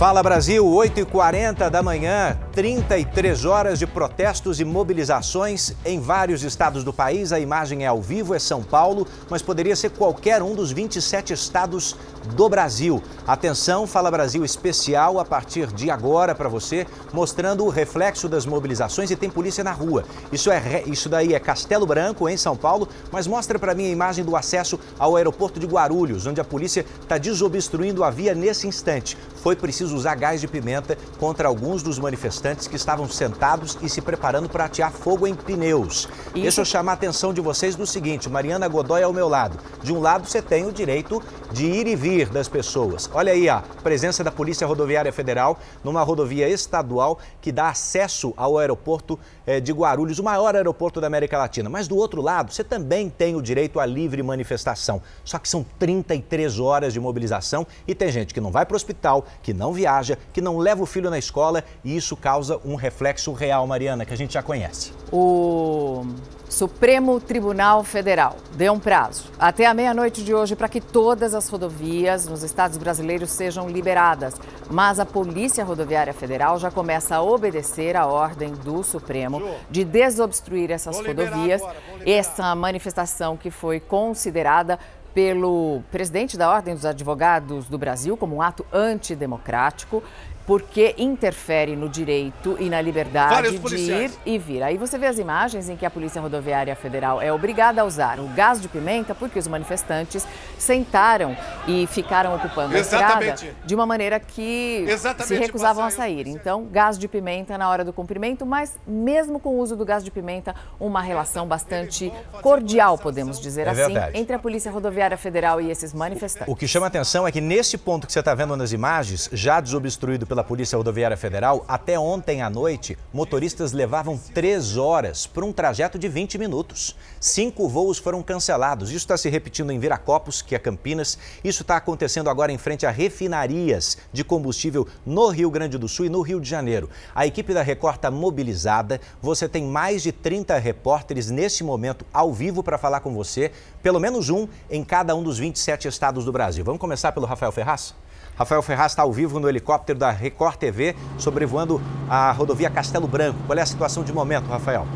Fala Brasil, 8h40 da manhã, 33 horas de protestos e mobilizações em vários estados do país. A imagem é ao vivo, é São Paulo, mas poderia ser qualquer um dos 27 estados do Brasil. Atenção, Fala Brasil especial a partir de agora para você, mostrando o reflexo das mobilizações e tem polícia na rua. Isso, é, isso daí é Castelo Branco, em São Paulo, mas mostra para mim a imagem do acesso ao aeroporto de Guarulhos, onde a polícia está desobstruindo a via nesse instante. Foi preciso usar gás de pimenta contra alguns dos manifestantes que estavam sentados e se preparando para atear fogo em pneus. Isso. Deixa eu chamar a atenção de vocês do seguinte: Mariana Godoy ao meu lado. De um lado, você tem o direito de ir e vir das pessoas. Olha aí a presença da Polícia Rodoviária Federal numa rodovia estadual que dá acesso ao aeroporto de Guarulhos, o maior aeroporto da América Latina. Mas do outro lado, você também tem o direito à livre manifestação. Só que são 33 horas de mobilização e tem gente que não vai para o hospital, que não viaja, que não leva o filho na escola e isso causa um reflexo real, Mariana, que a gente já conhece. O Supremo Tribunal Federal deu um prazo até a meia-noite de hoje para que todas as rodovias nos estados brasileiros sejam liberadas. Mas a Polícia Rodoviária Federal já começa a obedecer a ordem do Supremo de desobstruir essas rodovias. Essa manifestação que foi considerada pelo presidente da Ordem dos Advogados do Brasil como um ato antidemocrático porque interfere no direito e na liberdade de ir e vir. Aí você vê as imagens em que a Polícia Rodoviária Federal é obrigada a usar o gás de pimenta porque os manifestantes sentaram e ficaram ocupando Exatamente. a estrada de uma maneira que Exatamente, se recusavam a sair. Então, gás de pimenta na hora do cumprimento, mas mesmo com o uso do gás de pimenta, uma relação bastante cordial, podemos dizer é assim, verdade. entre a Polícia Rodoviária Federal e esses manifestantes. O que chama atenção é que nesse ponto que você está vendo nas imagens, já desobstruído pela Polícia Rodoviária Federal, até ontem à noite, motoristas levavam três horas para um trajeto de 20 minutos. Cinco voos foram cancelados. Isso está se repetindo em Viracopos, que é Campinas. Isso está acontecendo agora em frente a refinarias de combustível no Rio Grande do Sul e no Rio de Janeiro. A equipe da Record está mobilizada. Você tem mais de 30 repórteres nesse momento ao vivo para falar com você, pelo menos um em cada um dos 27 estados do Brasil. Vamos começar pelo Rafael Ferraz? Rafael Ferraz está ao vivo no helicóptero da Record TV, sobrevoando a rodovia Castelo Branco. Qual é a situação de momento, Rafael?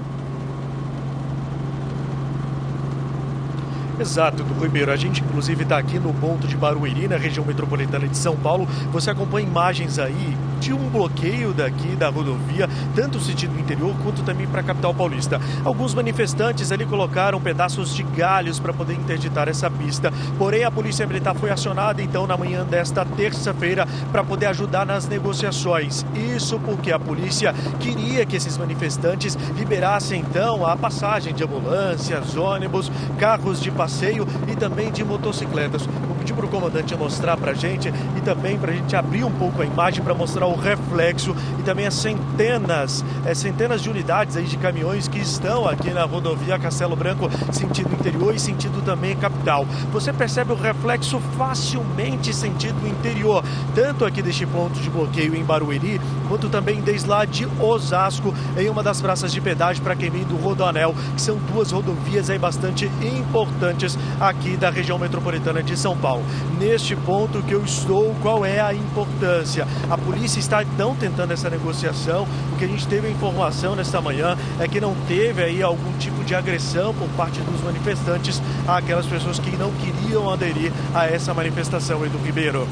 Exato, do Ribeiro. A gente, inclusive, está aqui no ponto de Barueri, na região metropolitana de São Paulo. Você acompanha imagens aí de um bloqueio daqui da rodovia, tanto sentido interior quanto também para a capital paulista. Alguns manifestantes ali colocaram pedaços de galhos para poder interditar essa pista. Porém, a Polícia Militar foi acionada então na manhã desta terça-feira para poder ajudar nas negociações. Isso porque a polícia queria que esses manifestantes liberassem então a passagem de ambulâncias, ônibus, carros de passeio e também de motocicletas. Vou pedir para o comandante mostrar para a gente e também para a gente abrir um pouco a imagem para mostrar o reflexo e também as centenas, é, centenas de unidades aí de caminhões que estão aqui na rodovia Castelo Branco, sentido interior e sentido também capital. Você percebe o reflexo facilmente sentido interior, tanto aqui deste ponto de bloqueio em Barueri, quanto também desde lá de Osasco, em uma das praças de pedágio para quem vem do Rodoanel, que são duas rodovias aí bastante importantes aqui da região metropolitana de São Paulo. Neste ponto que eu estou, qual é a importância? A polícia está então tentando essa negociação. O que a gente teve a informação nesta manhã é que não teve aí algum tipo de agressão por parte dos manifestantes àquelas pessoas que não queriam aderir a essa manifestação, Edu Ribeiro.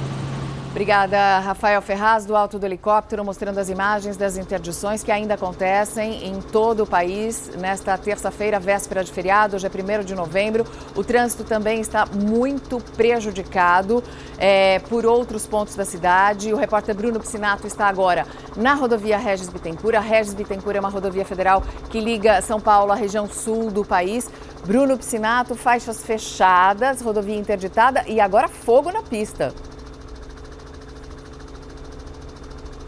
Obrigada, Rafael Ferraz, do alto do helicóptero, mostrando as imagens das interdições que ainda acontecem em todo o país. Nesta terça-feira, véspera de feriado, hoje é 1 de novembro. O trânsito também está muito prejudicado é, por outros pontos da cidade. O repórter Bruno Piscinato está agora na rodovia Regis Bittencourt. A Regis Bittencourt é uma rodovia federal que liga São Paulo à região sul do país. Bruno Piscinato, faixas fechadas, rodovia interditada e agora fogo na pista.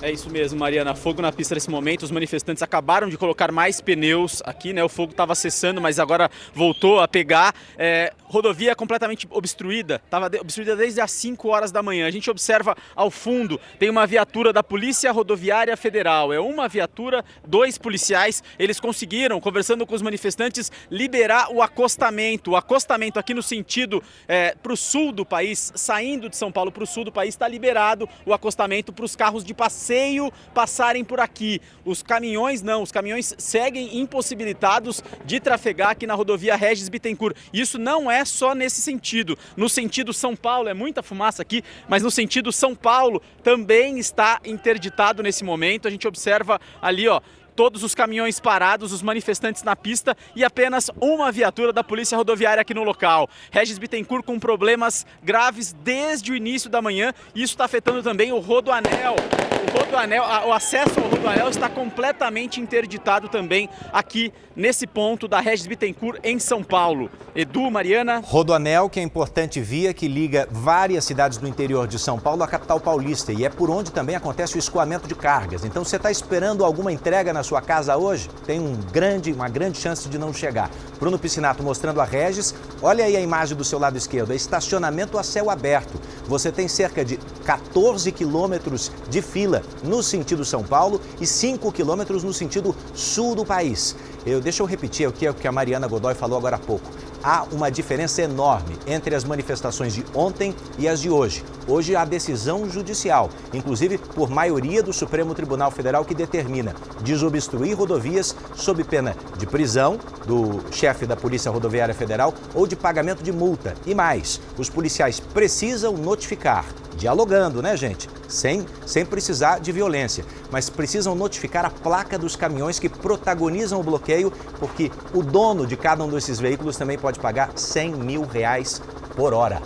É isso mesmo, Mariana. Fogo na pista nesse momento. Os manifestantes acabaram de colocar mais pneus aqui, né? O fogo estava cessando, mas agora voltou a pegar. É, rodovia completamente obstruída. Estava obstruída desde as 5 horas da manhã. A gente observa ao fundo, tem uma viatura da Polícia Rodoviária Federal. É uma viatura, dois policiais. Eles conseguiram, conversando com os manifestantes, liberar o acostamento. O acostamento aqui no sentido é, para o sul do país, saindo de São Paulo para o sul do país, está liberado o acostamento para os carros de passeio passeio passarem por aqui. Os caminhões não, os caminhões seguem impossibilitados de trafegar aqui na rodovia Regis Bittencourt. Isso não é só nesse sentido. No sentido São Paulo, é muita fumaça aqui, mas no sentido São Paulo também está interditado nesse momento. A gente observa ali, ó, todos os caminhões parados, os manifestantes na pista e apenas uma viatura da Polícia Rodoviária aqui no local. Regis Bittencourt com problemas graves desde o início da manhã. Isso está afetando também o Rodoanel. O, Rodoanel, o acesso ao Rodoanel está completamente interditado também aqui nesse ponto da Regis Bittencourt em São Paulo. Edu, Mariana. Rodoanel, que é importante via que liga várias cidades do interior de São Paulo à capital paulista e é por onde também acontece o escoamento de cargas. Então você está esperando alguma entrega na sua casa hoje, tem um grande, uma grande chance de não chegar. Bruno Piscinato mostrando a Regis. Olha aí a imagem do seu lado esquerdo, é estacionamento a céu aberto. Você tem cerca de 14 quilômetros de fila no sentido São Paulo e 5 quilômetros no sentido sul do país. Eu, deixa eu repetir o que, o que a Mariana Godoy falou agora há pouco há uma diferença enorme entre as manifestações de ontem e as de hoje. Hoje há decisão judicial, inclusive por maioria do Supremo Tribunal Federal, que determina desobstruir rodovias sob pena de prisão do chefe da Polícia Rodoviária Federal ou de pagamento de multa. E mais, os policiais precisam notificar dialogando, né, gente? Sem, sem precisar de violência, mas precisam notificar a placa dos caminhões que protagonizam o bloqueio, porque o dono de cada um desses veículos também pode pagar 100 mil reais por hora.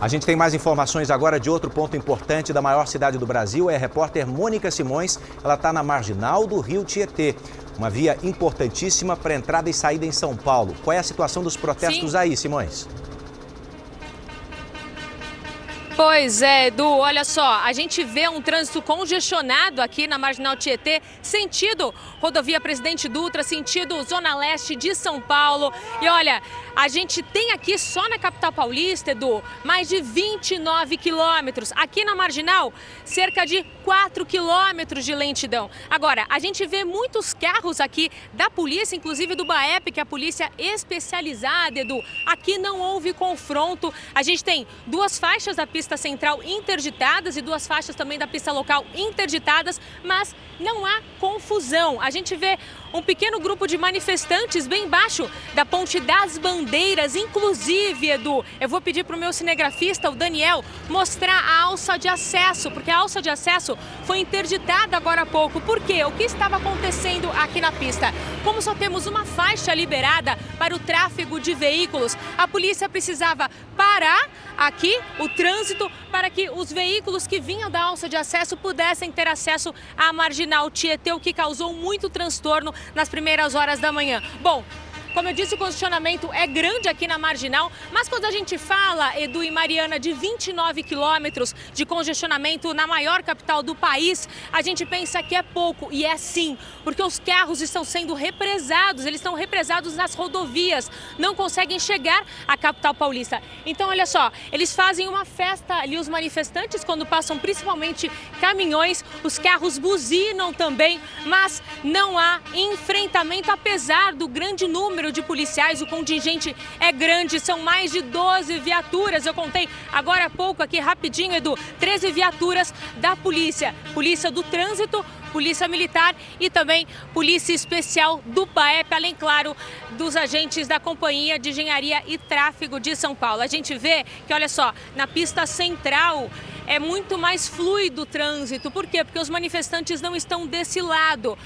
A gente tem mais informações agora de outro ponto importante da maior cidade do Brasil. É a repórter Mônica Simões. Ela está na marginal do Rio Tietê. Uma via importantíssima para entrada e saída em São Paulo. Qual é a situação dos protestos Sim. aí, Simões? Pois é, Edu, olha só, a gente vê um trânsito congestionado aqui na Marginal Tietê, sentido rodovia Presidente Dutra, sentido Zona Leste de São Paulo. E olha, a gente tem aqui só na capital paulista, Edu, mais de 29 quilômetros. Aqui na Marginal, cerca de 4 quilômetros de lentidão. Agora, a gente vê muitos carros aqui da polícia, inclusive do BAEP, que é a polícia especializada, Edu. Aqui não houve confronto. A gente tem duas faixas da pista central interditadas e duas faixas também da pista local interditadas, mas não há confusão. A gente vê um pequeno grupo de manifestantes bem embaixo da Ponte das Bandeiras, inclusive, Edu, eu vou pedir para o meu cinegrafista, o Daniel, mostrar a alça de acesso, porque a alça de acesso foi interditada agora há pouco. Por quê? O que estava acontecendo aqui na pista? Como só temos uma faixa liberada para o tráfego de veículos, a polícia precisava parar aqui o trânsito para que os veículos que vinham da alça de acesso pudessem ter acesso à marginal Tietê, o que causou muito transtorno nas primeiras horas da manhã. Bom, como eu disse, o congestionamento é grande aqui na Marginal, mas quando a gente fala, Edu e Mariana, de 29 quilômetros de congestionamento na maior capital do país, a gente pensa que é pouco, e é sim, porque os carros estão sendo represados, eles estão represados nas rodovias, não conseguem chegar à capital paulista. Então, olha só, eles fazem uma festa ali, os manifestantes, quando passam principalmente caminhões, os carros buzinam também, mas não há enfrentamento, apesar do grande número número de policiais, o contingente é grande, são mais de 12 viaturas. Eu contei agora há pouco aqui, rapidinho, Edu, 13 viaturas da polícia, polícia do trânsito, Polícia Militar e também Polícia Especial do PAEP, além, claro, dos agentes da Companhia de Engenharia e Tráfego de São Paulo. A gente vê que, olha só, na pista central é muito mais fluido o trânsito. Por quê? Porque os manifestantes não estão desse lado.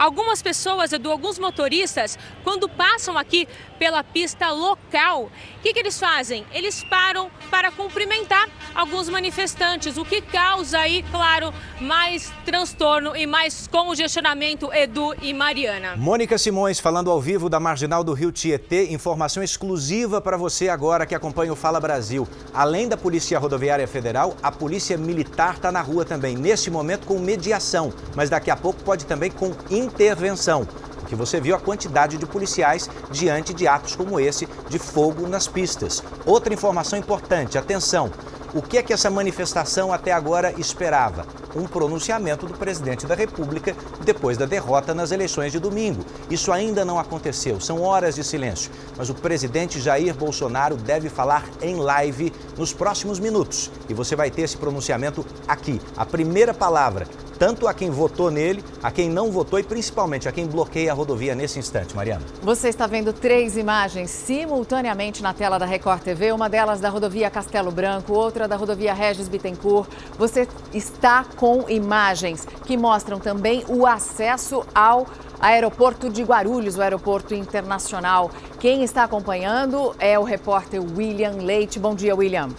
Algumas pessoas, Edu, alguns motoristas, quando passam aqui pela pista local, o que, que eles fazem? Eles param para cumprimentar alguns manifestantes, o que causa aí, claro, mais transtorno e mais congestionamento, Edu e Mariana. Mônica Simões falando ao vivo da Marginal do Rio Tietê, informação exclusiva para você agora que acompanha o Fala Brasil. Além da Polícia Rodoviária Federal, a Polícia Militar está na rua também, neste momento com mediação, mas daqui a pouco pode também com intervenção que você viu a quantidade de policiais diante de atos como esse de fogo nas pistas. Outra informação importante, atenção, o que é que essa manifestação até agora esperava? Um pronunciamento do presidente da República depois da derrota nas eleições de domingo. Isso ainda não aconteceu, são horas de silêncio. Mas o presidente Jair Bolsonaro deve falar em live nos próximos minutos. E você vai ter esse pronunciamento aqui. A primeira palavra tanto a quem votou nele, a quem não votou e principalmente a quem bloqueia a rodovia nesse instante, Mariana. Você está vendo três imagens simultaneamente na tela da Record TV, uma delas da rodovia Castelo Branco, outra da rodovia Regis Bittencourt. Você está com imagens que mostram também o acesso ao aeroporto de Guarulhos, o aeroporto internacional. Quem está acompanhando é o repórter William Leite. Bom dia, William.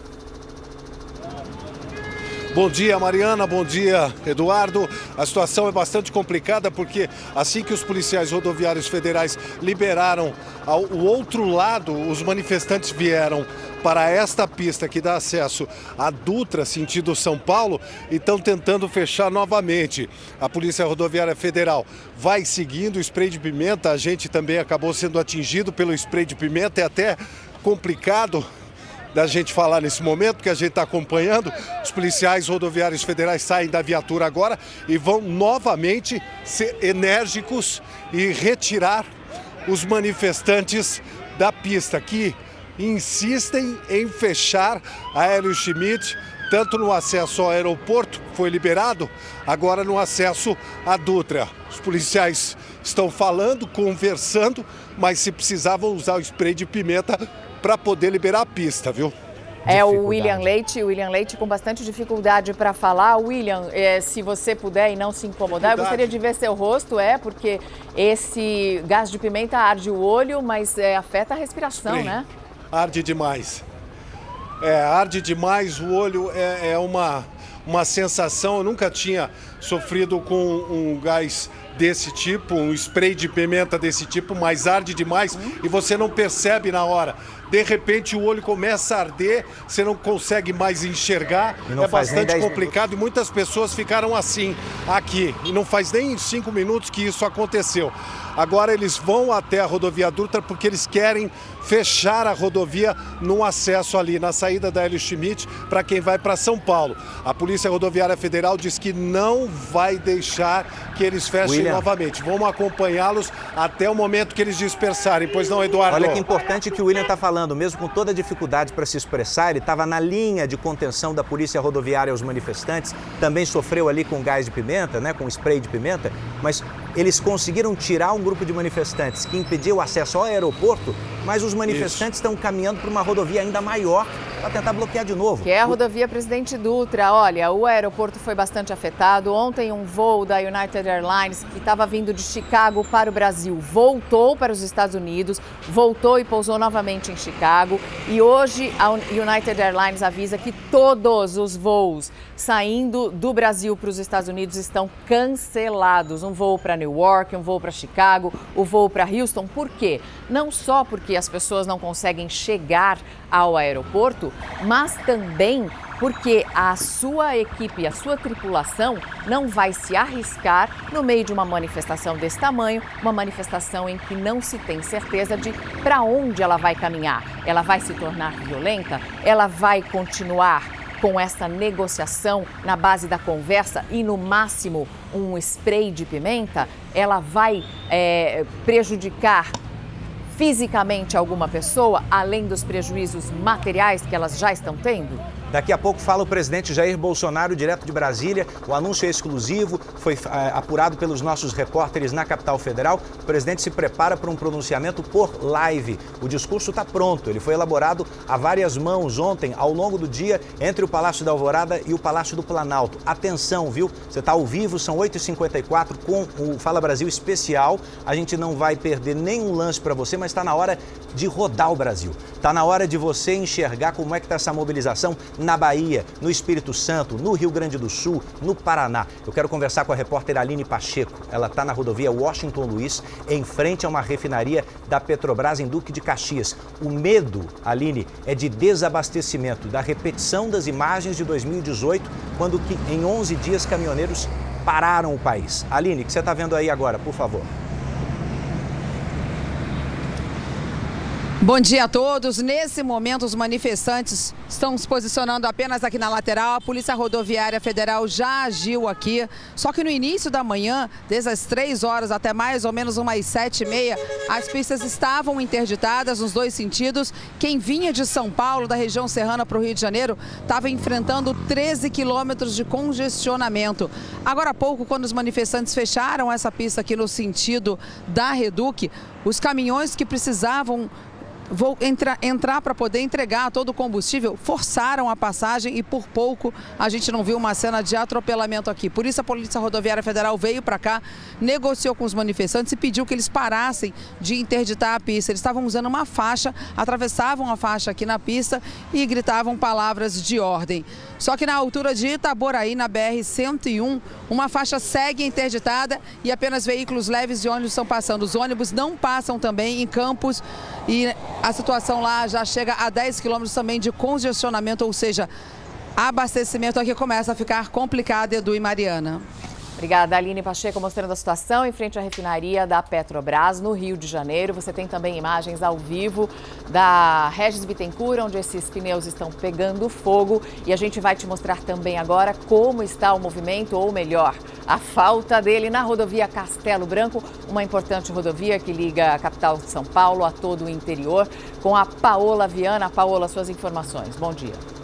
Bom dia, Mariana. Bom dia, Eduardo. A situação é bastante complicada porque assim que os policiais rodoviários federais liberaram ao outro lado, os manifestantes vieram para esta pista que dá acesso à Dutra, sentido São Paulo, e estão tentando fechar novamente. A Polícia Rodoviária Federal vai seguindo o spray de pimenta. A gente também acabou sendo atingido pelo spray de pimenta. É até complicado da gente falar nesse momento, que a gente está acompanhando. Os policiais rodoviários federais saem da viatura agora e vão novamente ser enérgicos e retirar os manifestantes da pista, que insistem em fechar a Hélio Schmidt, tanto no acesso ao aeroporto, que foi liberado, agora no acesso à Dutra. Os policiais estão falando, conversando, mas se precisavam usar o spray de pimenta para poder liberar a pista, viu? É o William Leite, o William Leite com bastante dificuldade para falar. William, é, se você puder e não se incomodar, eu gostaria de ver seu rosto, é, porque esse gás de pimenta arde o olho, mas é, afeta a respiração, né? Arde demais. É, arde demais, o olho é, é uma, uma sensação, eu nunca tinha sofrido com um gás desse tipo, um spray de pimenta desse tipo, mas arde demais e você não percebe na hora de repente o olho começa a arder, você não consegue mais enxergar, é bastante complicado e muitas pessoas ficaram assim aqui. E não faz nem cinco minutos que isso aconteceu. Agora eles vão até a rodovia Dutra porque eles querem fechar a rodovia no acesso ali, na saída da Hélio Schmidt, para quem vai para São Paulo. A Polícia Rodoviária Federal diz que não vai deixar que eles fechem William. novamente. Vamos acompanhá-los até o momento que eles dispersarem. Pois não, Eduardo? Olha que importante que o William está falando. Mesmo com toda a dificuldade para se expressar, ele estava na linha de contenção da Polícia Rodoviária aos manifestantes. Também sofreu ali com gás de pimenta, né, com spray de pimenta. Mas eles conseguiram tirar um grupo de manifestantes que impediu o acesso ao aeroporto, mas os manifestantes Isso. estão caminhando para uma rodovia ainda maior para tentar bloquear de novo. Que é a rodovia Presidente Dutra. Olha, o aeroporto foi bastante afetado. Ontem, um voo da United Airlines, que estava vindo de Chicago para o Brasil, voltou para os Estados Unidos, voltou e pousou novamente em Chicago. E hoje, a United Airlines avisa que todos os voos saindo do Brasil para os Estados Unidos estão cancelados. Um voo para New York, um voo para Chicago, o voo para Houston. Por quê? Não só porque as pessoas não conseguem chegar ao aeroporto, mas também porque a sua equipe, a sua tripulação não vai se arriscar no meio de uma manifestação desse tamanho, uma manifestação em que não se tem certeza de para onde ela vai caminhar. Ela vai se tornar violenta? Ela vai continuar com essa negociação na base da conversa e, no máximo, um spray de pimenta? Ela vai é, prejudicar fisicamente alguma pessoa, além dos prejuízos materiais que elas já estão tendo? Daqui a pouco fala o presidente Jair Bolsonaro, direto de Brasília. O anúncio é exclusivo, foi é, apurado pelos nossos repórteres na capital federal. O presidente se prepara para um pronunciamento por live. O discurso está pronto, ele foi elaborado a várias mãos ontem, ao longo do dia, entre o Palácio da Alvorada e o Palácio do Planalto. Atenção, viu? Você está ao vivo, são 8h54 com o Fala Brasil especial. A gente não vai perder nenhum lance para você, mas está na hora de rodar o Brasil. Está na hora de você enxergar como é que está essa mobilização na Bahia, no Espírito Santo, no Rio Grande do Sul, no Paraná. Eu quero conversar com a repórter Aline Pacheco. Ela está na rodovia Washington Luiz, em frente a uma refinaria da Petrobras em Duque de Caxias. O medo, Aline, é de desabastecimento, da repetição das imagens de 2018, quando que em 11 dias caminhoneiros pararam o país. Aline, o que você está vendo aí agora, por favor? Bom dia a todos. Nesse momento, os manifestantes estão se posicionando apenas aqui na lateral. A Polícia Rodoviária Federal já agiu aqui. Só que no início da manhã, desde as 3 horas até mais ou menos umas 7 e meia, as pistas estavam interditadas nos dois sentidos. Quem vinha de São Paulo, da região serrana para o Rio de Janeiro, estava enfrentando 13 quilômetros de congestionamento. Agora há pouco, quando os manifestantes fecharam essa pista aqui no sentido da Reduc, os caminhões que precisavam vou entrar, entrar para poder entregar todo o combustível, forçaram a passagem e por pouco a gente não viu uma cena de atropelamento aqui. Por isso a Polícia Rodoviária Federal veio para cá, negociou com os manifestantes e pediu que eles parassem de interditar a pista. Eles estavam usando uma faixa, atravessavam a faixa aqui na pista e gritavam palavras de ordem. Só que na altura de Itaboraí, na BR-101, uma faixa segue interditada e apenas veículos leves e ônibus estão passando. Os ônibus não passam também em Campos e a situação lá já chega a 10 quilômetros também de congestionamento, ou seja, abastecimento aqui começa a ficar complicado, Edu e Mariana. Obrigada, Aline Pacheco, mostrando a situação em frente à refinaria da Petrobras, no Rio de Janeiro. Você tem também imagens ao vivo da Regis Bittencourt, onde esses pneus estão pegando fogo. E a gente vai te mostrar também agora como está o movimento, ou melhor, a falta dele na rodovia Castelo Branco, uma importante rodovia que liga a capital de São Paulo a todo o interior, com a Paola Viana. Paola, suas informações. Bom dia.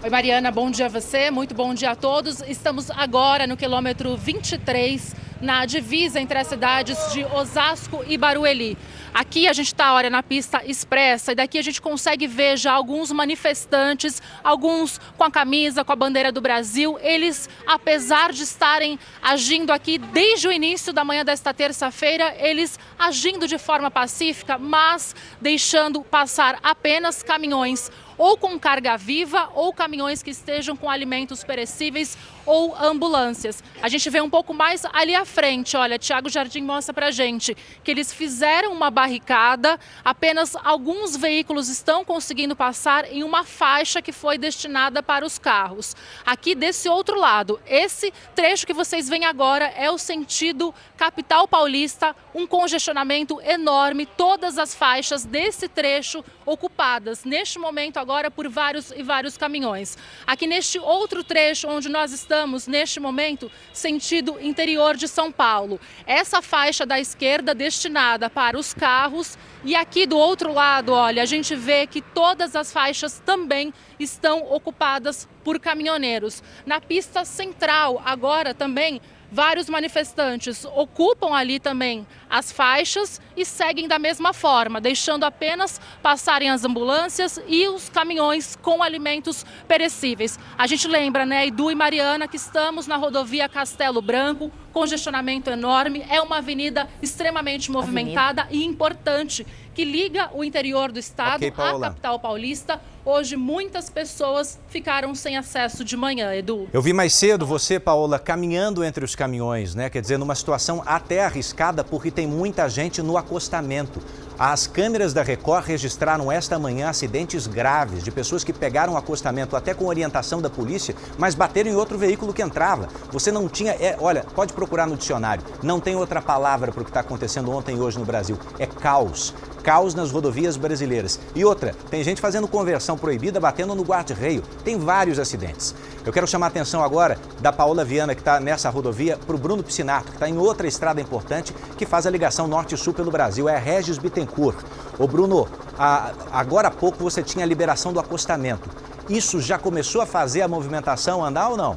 Oi, Mariana, bom dia a você, muito bom dia a todos. Estamos agora no quilômetro 23, na divisa entre as cidades de Osasco e Barueri. Aqui a gente está, olha, na pista expressa e daqui a gente consegue ver já alguns manifestantes, alguns com a camisa, com a bandeira do Brasil. Eles, apesar de estarem agindo aqui desde o início da manhã desta terça-feira, eles agindo de forma pacífica, mas deixando passar apenas caminhões ou com carga viva ou caminhões que estejam com alimentos perecíveis ou ambulâncias. A gente vê um pouco mais ali à frente, olha, Tiago Jardim mostra pra gente que eles fizeram uma barricada, apenas alguns veículos estão conseguindo passar em uma faixa que foi destinada para os carros. Aqui desse outro lado, esse trecho que vocês veem agora é o sentido capital paulista, um congestionamento enorme, todas as faixas desse trecho ocupadas neste momento agora por vários e vários caminhões. Aqui neste outro trecho onde nós estamos neste momento, sentido interior de São Paulo. Essa faixa da esquerda destinada para os carros e aqui do outro lado, olha, a gente vê que todas as faixas também estão ocupadas por caminhoneiros. Na pista central, agora também Vários manifestantes ocupam ali também as faixas e seguem da mesma forma, deixando apenas passarem as ambulâncias e os caminhões com alimentos perecíveis. A gente lembra, né, Edu e Mariana, que estamos na rodovia Castelo Branco, congestionamento enorme, é uma avenida extremamente movimentada avenida. e importante que liga o interior do estado okay, à capital paulista. Hoje, muitas pessoas ficaram sem acesso de manhã, Edu. Eu vi mais cedo você, Paola, caminhando entre os caminhões, né? Quer dizer, numa situação até arriscada, porque tem muita gente no acostamento. As câmeras da Record registraram esta manhã acidentes graves de pessoas que pegaram o acostamento até com orientação da polícia, mas bateram em outro veículo que entrava. Você não tinha. É, olha, pode procurar no dicionário. Não tem outra palavra para o que está acontecendo ontem e hoje no Brasil. É caos caos nas rodovias brasileiras. E outra, tem gente fazendo conversão proibida, batendo no guarda-reio. Tem vários acidentes. Eu quero chamar a atenção agora da Paola Viana, que está nessa rodovia, para o Bruno Piscinato, que está em outra estrada importante que faz a ligação norte-sul pelo Brasil. É a Regis Bittencourt. Ô Bruno, agora há pouco você tinha a liberação do acostamento. Isso já começou a fazer a movimentação andar ou não?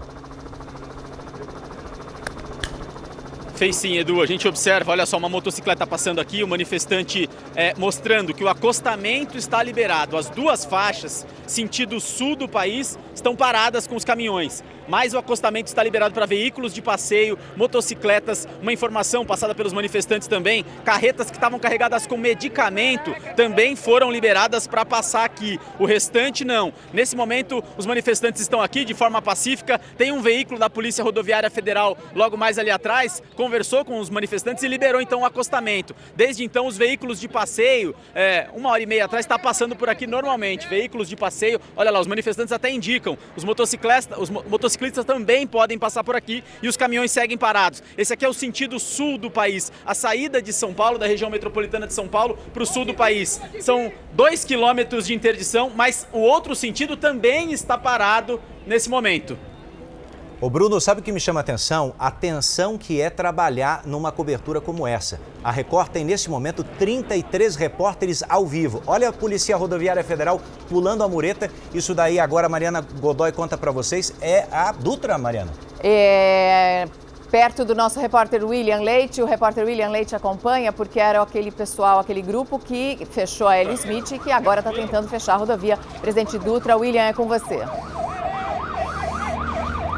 Fez sim, Edu. A gente observa, olha só, uma motocicleta passando aqui, o manifestante é, mostrando que o acostamento está liberado. As duas faixas, sentido sul do país, estão paradas com os caminhões mas o acostamento está liberado para veículos de passeio, motocicletas, uma informação passada pelos manifestantes também, carretas que estavam carregadas com medicamento também foram liberadas para passar aqui. O restante não. Nesse momento, os manifestantes estão aqui de forma pacífica. Tem um veículo da Polícia Rodoviária Federal logo mais ali atrás, conversou com os manifestantes e liberou então o acostamento. Desde então, os veículos de passeio, é, uma hora e meia atrás, está passando por aqui normalmente. Veículos de passeio, olha lá, os manifestantes até indicam, os os motociclistas também podem passar por aqui e os caminhões seguem parados. Esse aqui é o sentido sul do país, a saída de São Paulo, da região metropolitana de São Paulo, para o sul do país. São dois quilômetros de interdição, mas o outro sentido também está parado nesse momento. Ô Bruno, sabe o que me chama a atenção? A tensão que é trabalhar numa cobertura como essa. A Record tem nesse momento 33 repórteres ao vivo. Olha a Polícia Rodoviária Federal pulando a mureta. Isso daí agora a Mariana Godoy conta para vocês. É a Dutra, Mariana? É perto do nosso repórter William Leite. O repórter William Leite acompanha porque era aquele pessoal, aquele grupo que fechou a Ellie Smith e que agora está tentando fechar a rodovia. Presidente Dutra, William, é com você.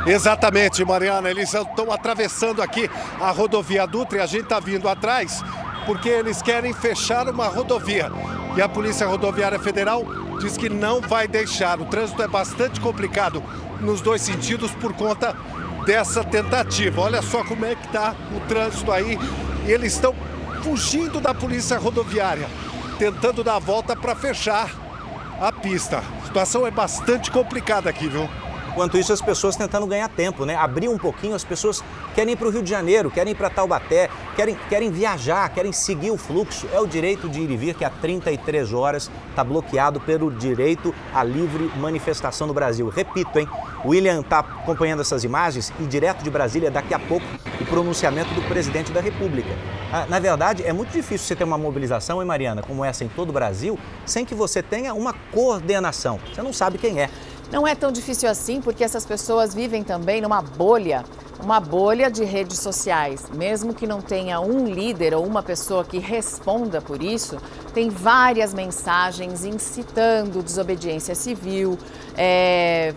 Exatamente, Mariana. Eles estão atravessando aqui a rodovia Dutra e a gente está vindo atrás porque eles querem fechar uma rodovia. E a Polícia Rodoviária Federal diz que não vai deixar. O trânsito é bastante complicado nos dois sentidos por conta dessa tentativa. Olha só como é que está o trânsito aí. E eles estão fugindo da Polícia Rodoviária, tentando dar a volta para fechar a pista. A situação é bastante complicada aqui, viu? Enquanto isso, as pessoas tentando ganhar tempo, né? Abrir um pouquinho, as pessoas querem ir para o Rio de Janeiro, querem ir para Taubaté, querem, querem viajar, querem seguir o fluxo. É o direito de ir e vir que há 33 horas está bloqueado pelo direito à livre manifestação no Brasil. Repito, hein? William está acompanhando essas imagens e direto de Brasília, daqui a pouco, o pronunciamento do presidente da República. Ah, na verdade, é muito difícil você ter uma mobilização, hein, Mariana, como essa em todo o Brasil, sem que você tenha uma coordenação. Você não sabe quem é. Não é tão difícil assim, porque essas pessoas vivem também numa bolha, uma bolha de redes sociais. Mesmo que não tenha um líder ou uma pessoa que responda por isso, tem várias mensagens incitando desobediência civil, é,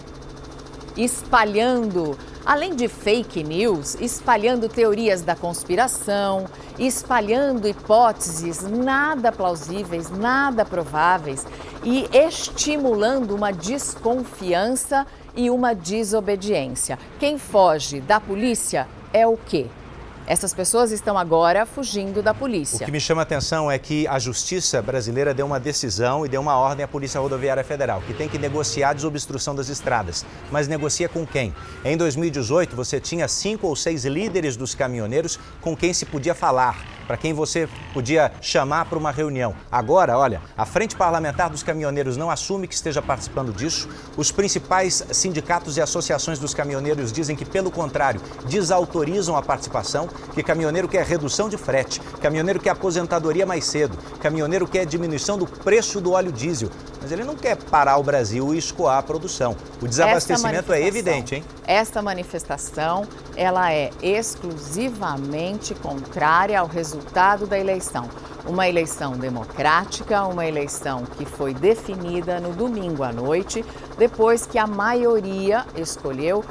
espalhando além de fake news, espalhando teorias da conspiração, espalhando hipóteses nada plausíveis, nada prováveis e estimulando uma desconfiança e uma desobediência. Quem foge da polícia é o quê? Essas pessoas estão agora fugindo da polícia. O que me chama a atenção é que a justiça brasileira deu uma decisão e deu uma ordem à Polícia Rodoviária Federal, que tem que negociar a desobstrução das estradas. Mas negocia com quem? Em 2018, você tinha cinco ou seis líderes dos caminhoneiros com quem se podia falar para quem você podia chamar para uma reunião. Agora, olha, a Frente Parlamentar dos Caminhoneiros não assume que esteja participando disso. Os principais sindicatos e associações dos caminhoneiros dizem que, pelo contrário, desautorizam a participação, que caminhoneiro quer redução de frete, caminhoneiro quer aposentadoria mais cedo, caminhoneiro quer diminuição do preço do óleo diesel. Mas ele não quer parar o Brasil e escoar a produção. O desabastecimento é evidente, hein? Esta manifestação, ela é exclusivamente contrária ao resultado resultado da eleição. Uma eleição democrática, uma eleição que foi definida no domingo à noite, depois que a maioria escolheu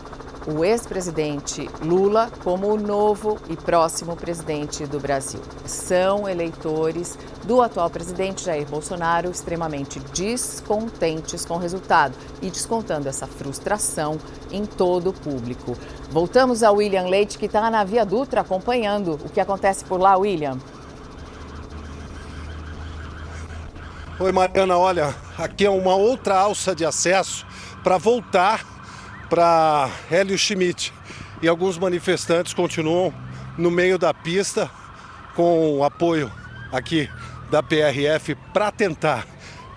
o ex-presidente Lula como o novo e próximo presidente do Brasil. São eleitores do atual presidente Jair Bolsonaro extremamente descontentes com o resultado e descontando essa frustração em todo o público. Voltamos ao William Leite, que está na Via Dutra acompanhando o que acontece por lá, William. Oi, Mariana, olha, aqui é uma outra alça de acesso para voltar para Hélio Schmidt. E alguns manifestantes continuam no meio da pista com o apoio aqui da PRF para tentar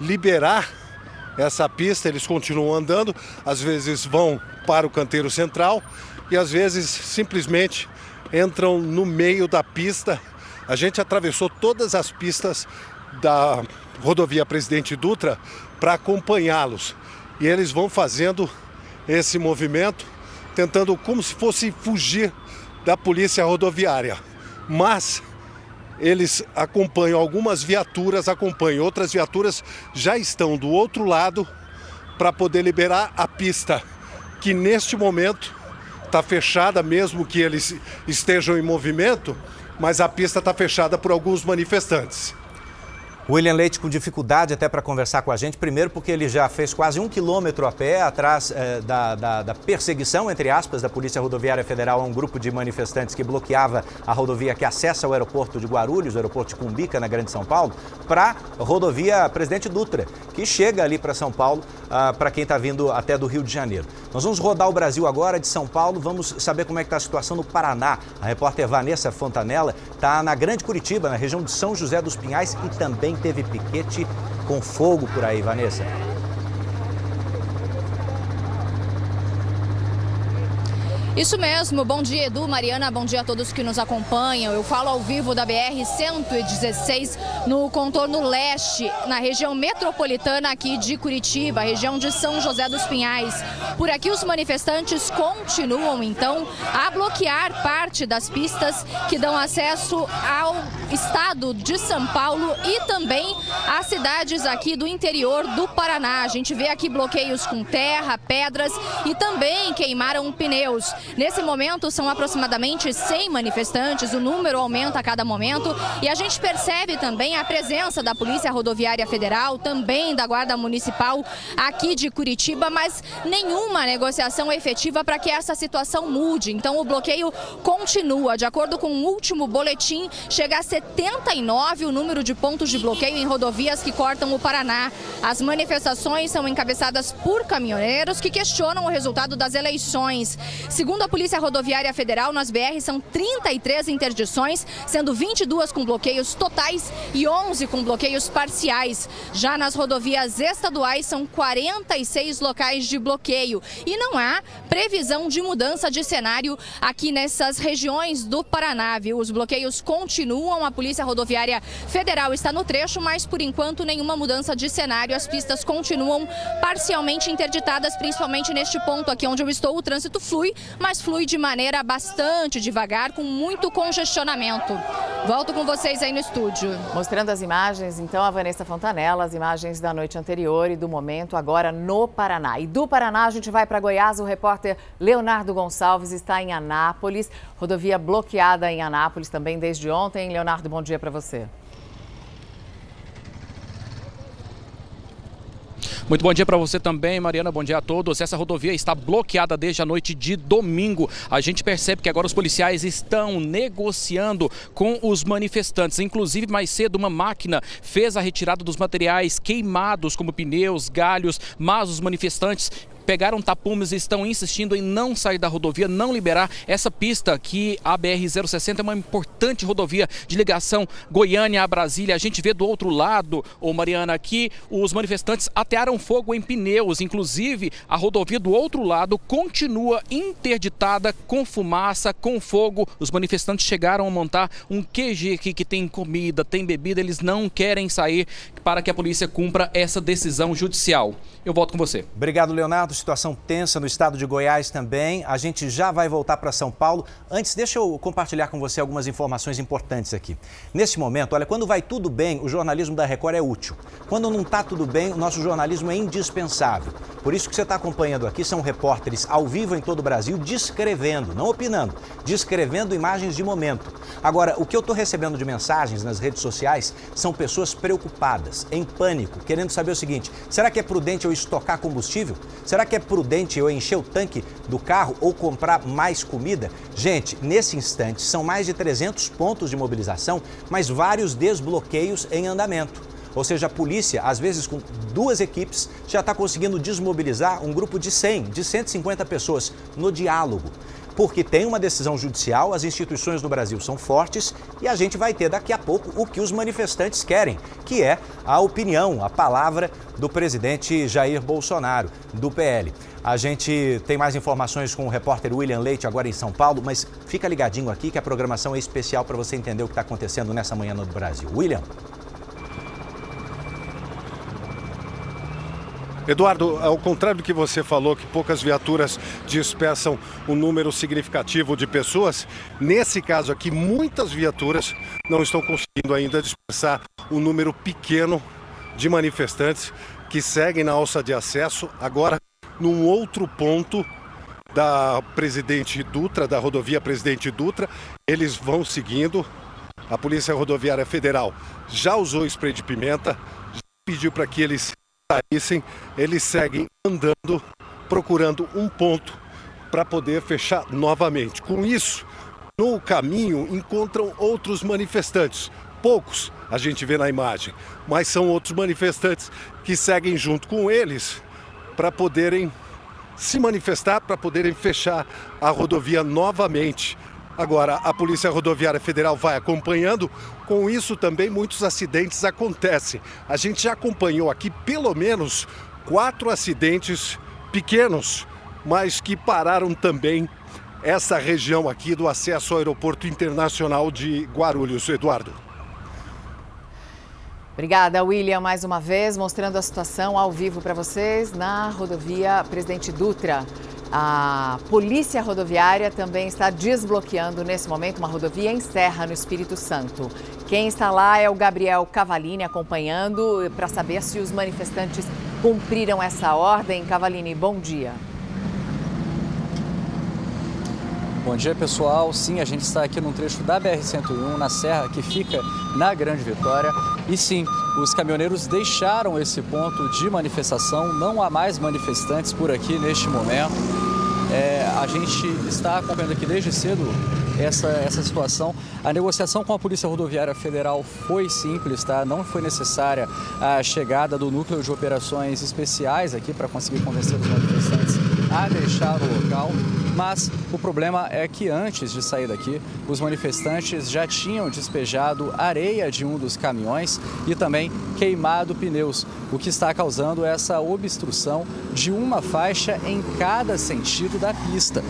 liberar essa pista. Eles continuam andando, às vezes vão para o canteiro central e às vezes simplesmente entram no meio da pista. A gente atravessou todas as pistas da rodovia Presidente Dutra para acompanhá-los. E eles vão fazendo esse movimento, tentando como se fosse fugir da polícia rodoviária. Mas eles acompanham algumas viaturas, acompanham outras viaturas já estão do outro lado para poder liberar a pista, que neste momento está fechada, mesmo que eles estejam em movimento, mas a pista está fechada por alguns manifestantes. William Leite com dificuldade até para conversar com a gente, primeiro porque ele já fez quase um quilômetro a pé atrás eh, da, da, da, perseguição, entre aspas, da Polícia Rodoviária Federal a um grupo de manifestantes que bloqueava a rodovia que acessa o aeroporto de Guarulhos, o aeroporto de Cumbica, na Grande São Paulo, para rodovia Presidente Dutra, que chega ali para São Paulo, ah, para quem está vindo até do Rio de Janeiro. Nós vamos rodar o Brasil agora de São Paulo, vamos saber como é que está a situação no Paraná. A repórter Vanessa Fontanella está na Grande Curitiba, na região de São José dos Pinhais e também teve piquete com fogo por aí, Vanessa. Isso mesmo. Bom dia, Edu, Mariana. Bom dia a todos que nos acompanham. Eu falo ao vivo da BR-116 no contorno leste, na região metropolitana aqui de Curitiba, região de São José dos Pinhais. Por aqui, os manifestantes continuam, então, a bloquear parte das pistas que dão acesso ao estado de São Paulo e também às cidades aqui do interior do Paraná. A gente vê aqui bloqueios com terra, pedras e também queimaram pneus. Nesse momento, são aproximadamente 100 manifestantes, o número aumenta a cada momento e a gente percebe também a presença da Polícia Rodoviária Federal, também da Guarda Municipal aqui de Curitiba, mas nenhuma negociação efetiva para que essa situação mude. Então, o bloqueio continua. De acordo com o último boletim, chega a 79 o número de pontos de bloqueio em rodovias que cortam o Paraná. As manifestações são encabeçadas por caminhoneiros que questionam o resultado das eleições. Segundo Segundo a Polícia Rodoviária Federal, nas BR são 33 interdições, sendo 22 com bloqueios totais e 11 com bloqueios parciais. Já nas rodovias estaduais, são 46 locais de bloqueio. E não há previsão de mudança de cenário aqui nessas regiões do Paraná, viu? Os bloqueios continuam, a Polícia Rodoviária Federal está no trecho, mas por enquanto nenhuma mudança de cenário. As pistas continuam parcialmente interditadas, principalmente neste ponto aqui onde eu estou, o trânsito flui, mas flui de maneira bastante devagar, com muito congestionamento. Volto com vocês aí no estúdio. Mostrando as imagens, então, a Vanessa Fontanella, as imagens da noite anterior e do momento agora no Paraná. E do Paraná a gente vai para Goiás, o repórter Leonardo Gonçalves está em Anápolis, rodovia bloqueada em Anápolis também desde ontem. Leonardo, bom dia para você. Muito bom dia para você também, Mariana. Bom dia a todos. Essa rodovia está bloqueada desde a noite de domingo. A gente percebe que agora os policiais estão negociando com os manifestantes. Inclusive, mais cedo, uma máquina fez a retirada dos materiais queimados, como pneus, galhos, mas os manifestantes pegaram tapumes e estão insistindo em não sair da rodovia, não liberar essa pista que a BR-060 é uma importante rodovia de ligação Goiânia a Brasília. A gente vê do outro lado, ô Mariana, aqui os manifestantes atearam fogo em pneus, inclusive a rodovia do outro lado continua interditada com fumaça, com fogo. Os manifestantes chegaram a montar um QG aqui que tem comida, tem bebida, eles não querem sair para que a polícia cumpra essa decisão judicial. Eu volto com você. Obrigado, Leonardo situação tensa no estado de Goiás também. A gente já vai voltar para São Paulo. Antes, deixa eu compartilhar com você algumas informações importantes aqui. Nesse momento, olha, quando vai tudo bem, o jornalismo da Record é útil. Quando não está tudo bem, o nosso jornalismo é indispensável. Por isso que você está acompanhando aqui são repórteres ao vivo em todo o Brasil, descrevendo, não opinando, descrevendo imagens de momento. Agora, o que eu estou recebendo de mensagens nas redes sociais são pessoas preocupadas, em pânico, querendo saber o seguinte: será que é prudente eu estocar combustível? Será que é prudente eu encher o tanque do carro ou comprar mais comida? Gente, nesse instante são mais de 300 pontos de mobilização, mas vários desbloqueios em andamento. Ou seja, a polícia, às vezes com duas equipes, já está conseguindo desmobilizar um grupo de 100, de 150 pessoas no diálogo porque tem uma decisão judicial, as instituições do Brasil são fortes e a gente vai ter daqui a pouco o que os manifestantes querem, que é a opinião, a palavra do presidente Jair Bolsonaro, do PL. A gente tem mais informações com o repórter William Leite agora em São Paulo, mas fica ligadinho aqui que a programação é especial para você entender o que está acontecendo nessa manhã no Brasil. William. Eduardo, ao contrário do que você falou, que poucas viaturas dispersam um número significativo de pessoas, nesse caso aqui, muitas viaturas não estão conseguindo ainda dispersar um número pequeno de manifestantes que seguem na alça de acesso, agora num outro ponto da Presidente Dutra, da rodovia Presidente Dutra. Eles vão seguindo. A Polícia Rodoviária Federal já usou spray de pimenta, já pediu para que eles saíssem. Eles seguem andando, procurando um ponto para poder fechar novamente. Com isso, no caminho encontram outros manifestantes. Poucos a gente vê na imagem, mas são outros manifestantes que seguem junto com eles para poderem se manifestar, para poderem fechar a rodovia novamente. Agora, a Polícia Rodoviária Federal vai acompanhando. Com isso, também muitos acidentes acontecem. A gente já acompanhou aqui pelo menos quatro acidentes pequenos, mas que pararam também essa região aqui do acesso ao Aeroporto Internacional de Guarulhos. Eduardo. Obrigada, William, mais uma vez, mostrando a situação ao vivo para vocês na rodovia Presidente Dutra. A Polícia Rodoviária também está desbloqueando nesse momento uma rodovia em Serra, no Espírito Santo. Quem está lá é o Gabriel Cavalini acompanhando para saber se os manifestantes cumpriram essa ordem. Cavalini, bom dia. Bom dia, pessoal. Sim, a gente está aqui num trecho da BR-101, na serra que fica na Grande Vitória. E sim, os caminhoneiros deixaram esse ponto de manifestação. Não há mais manifestantes por aqui neste momento. É, a gente está acompanhando aqui desde cedo essa, essa situação. A negociação com a Polícia Rodoviária Federal foi simples, tá? Não foi necessária a chegada do núcleo de operações especiais aqui para conseguir convencer os manifestantes a deixar o local. Mas o problema é que antes de sair daqui, os manifestantes já tinham despejado areia de um dos caminhões e também queimado pneus, o que está causando essa obstrução de uma faixa em cada sentido da pista.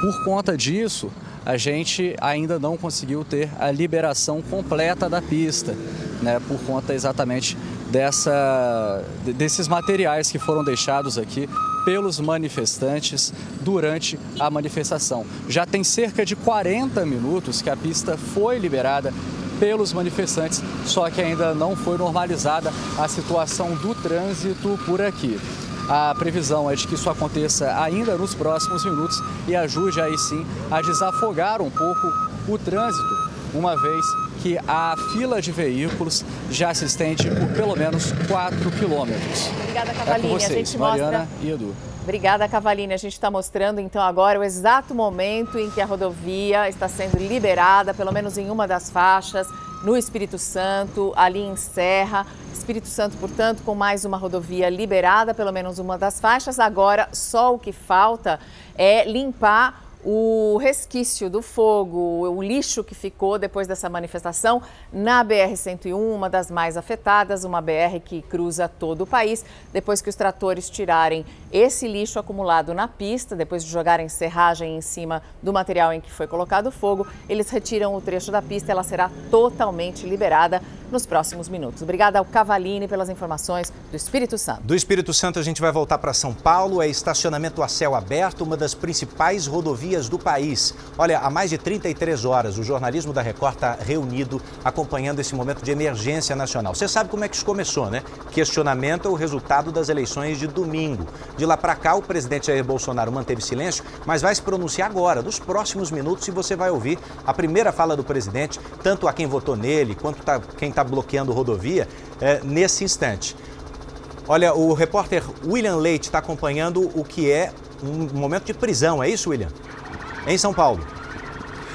Por conta disso, a gente ainda não conseguiu ter a liberação completa da pista, né, por conta exatamente dessa, desses materiais que foram deixados aqui pelos manifestantes durante a manifestação. Já tem cerca de 40 minutos que a pista foi liberada pelos manifestantes, só que ainda não foi normalizada a situação do trânsito por aqui. A previsão é de que isso aconteça ainda nos próximos minutos e ajude aí sim a desafogar um pouco o trânsito, uma vez que a fila de veículos já se estende por pelo menos 4 quilômetros. Obrigada, Cavalinha. É vocês, a gente Mariana mostra... e Edu. Obrigada, Cavalinha. A gente está mostrando então agora o exato momento em que a rodovia está sendo liberada, pelo menos em uma das faixas, no Espírito Santo, ali em Serra. Espírito Santo, portanto, com mais uma rodovia liberada, pelo menos uma das faixas. Agora, só o que falta é limpar o resquício do fogo, o lixo que ficou depois dessa manifestação na BR-101, uma das mais afetadas, uma BR que cruza todo o país. Depois que os tratores tirarem esse lixo acumulado na pista, depois de jogarem serragem em cima do material em que foi colocado fogo, eles retiram o trecho da pista. Ela será totalmente liberada nos próximos minutos. Obrigada ao Cavalini pelas informações do Espírito Santo. Do Espírito Santo a gente vai voltar para São Paulo, é estacionamento a céu aberto, uma das principais rodovias do país. Olha, há mais de 33 horas o jornalismo da Record está reunido acompanhando esse momento de emergência nacional. Você sabe como é que isso começou, né? Questionamento é o resultado das eleições de domingo. De lá para cá, o presidente Jair Bolsonaro manteve silêncio, mas vai se pronunciar agora, nos próximos minutos, e você vai ouvir a primeira fala do presidente, tanto a quem votou nele, quanto tá, quem está bloqueando rodovia, é, nesse instante. Olha, o repórter William Leite está acompanhando o que é um momento de prisão, é isso, William? Em São Paulo.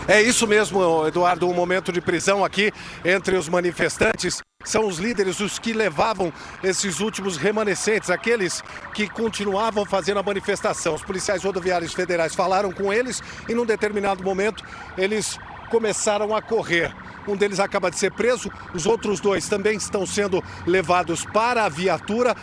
É isso mesmo, Eduardo, um momento de prisão aqui entre os manifestantes. São os líderes os que levavam esses últimos remanescentes, aqueles que continuavam fazendo a manifestação. Os policiais rodoviários federais falaram com eles e, num determinado momento, eles começaram a correr. Um deles acaba de ser preso, os outros dois também estão sendo levados para a viatura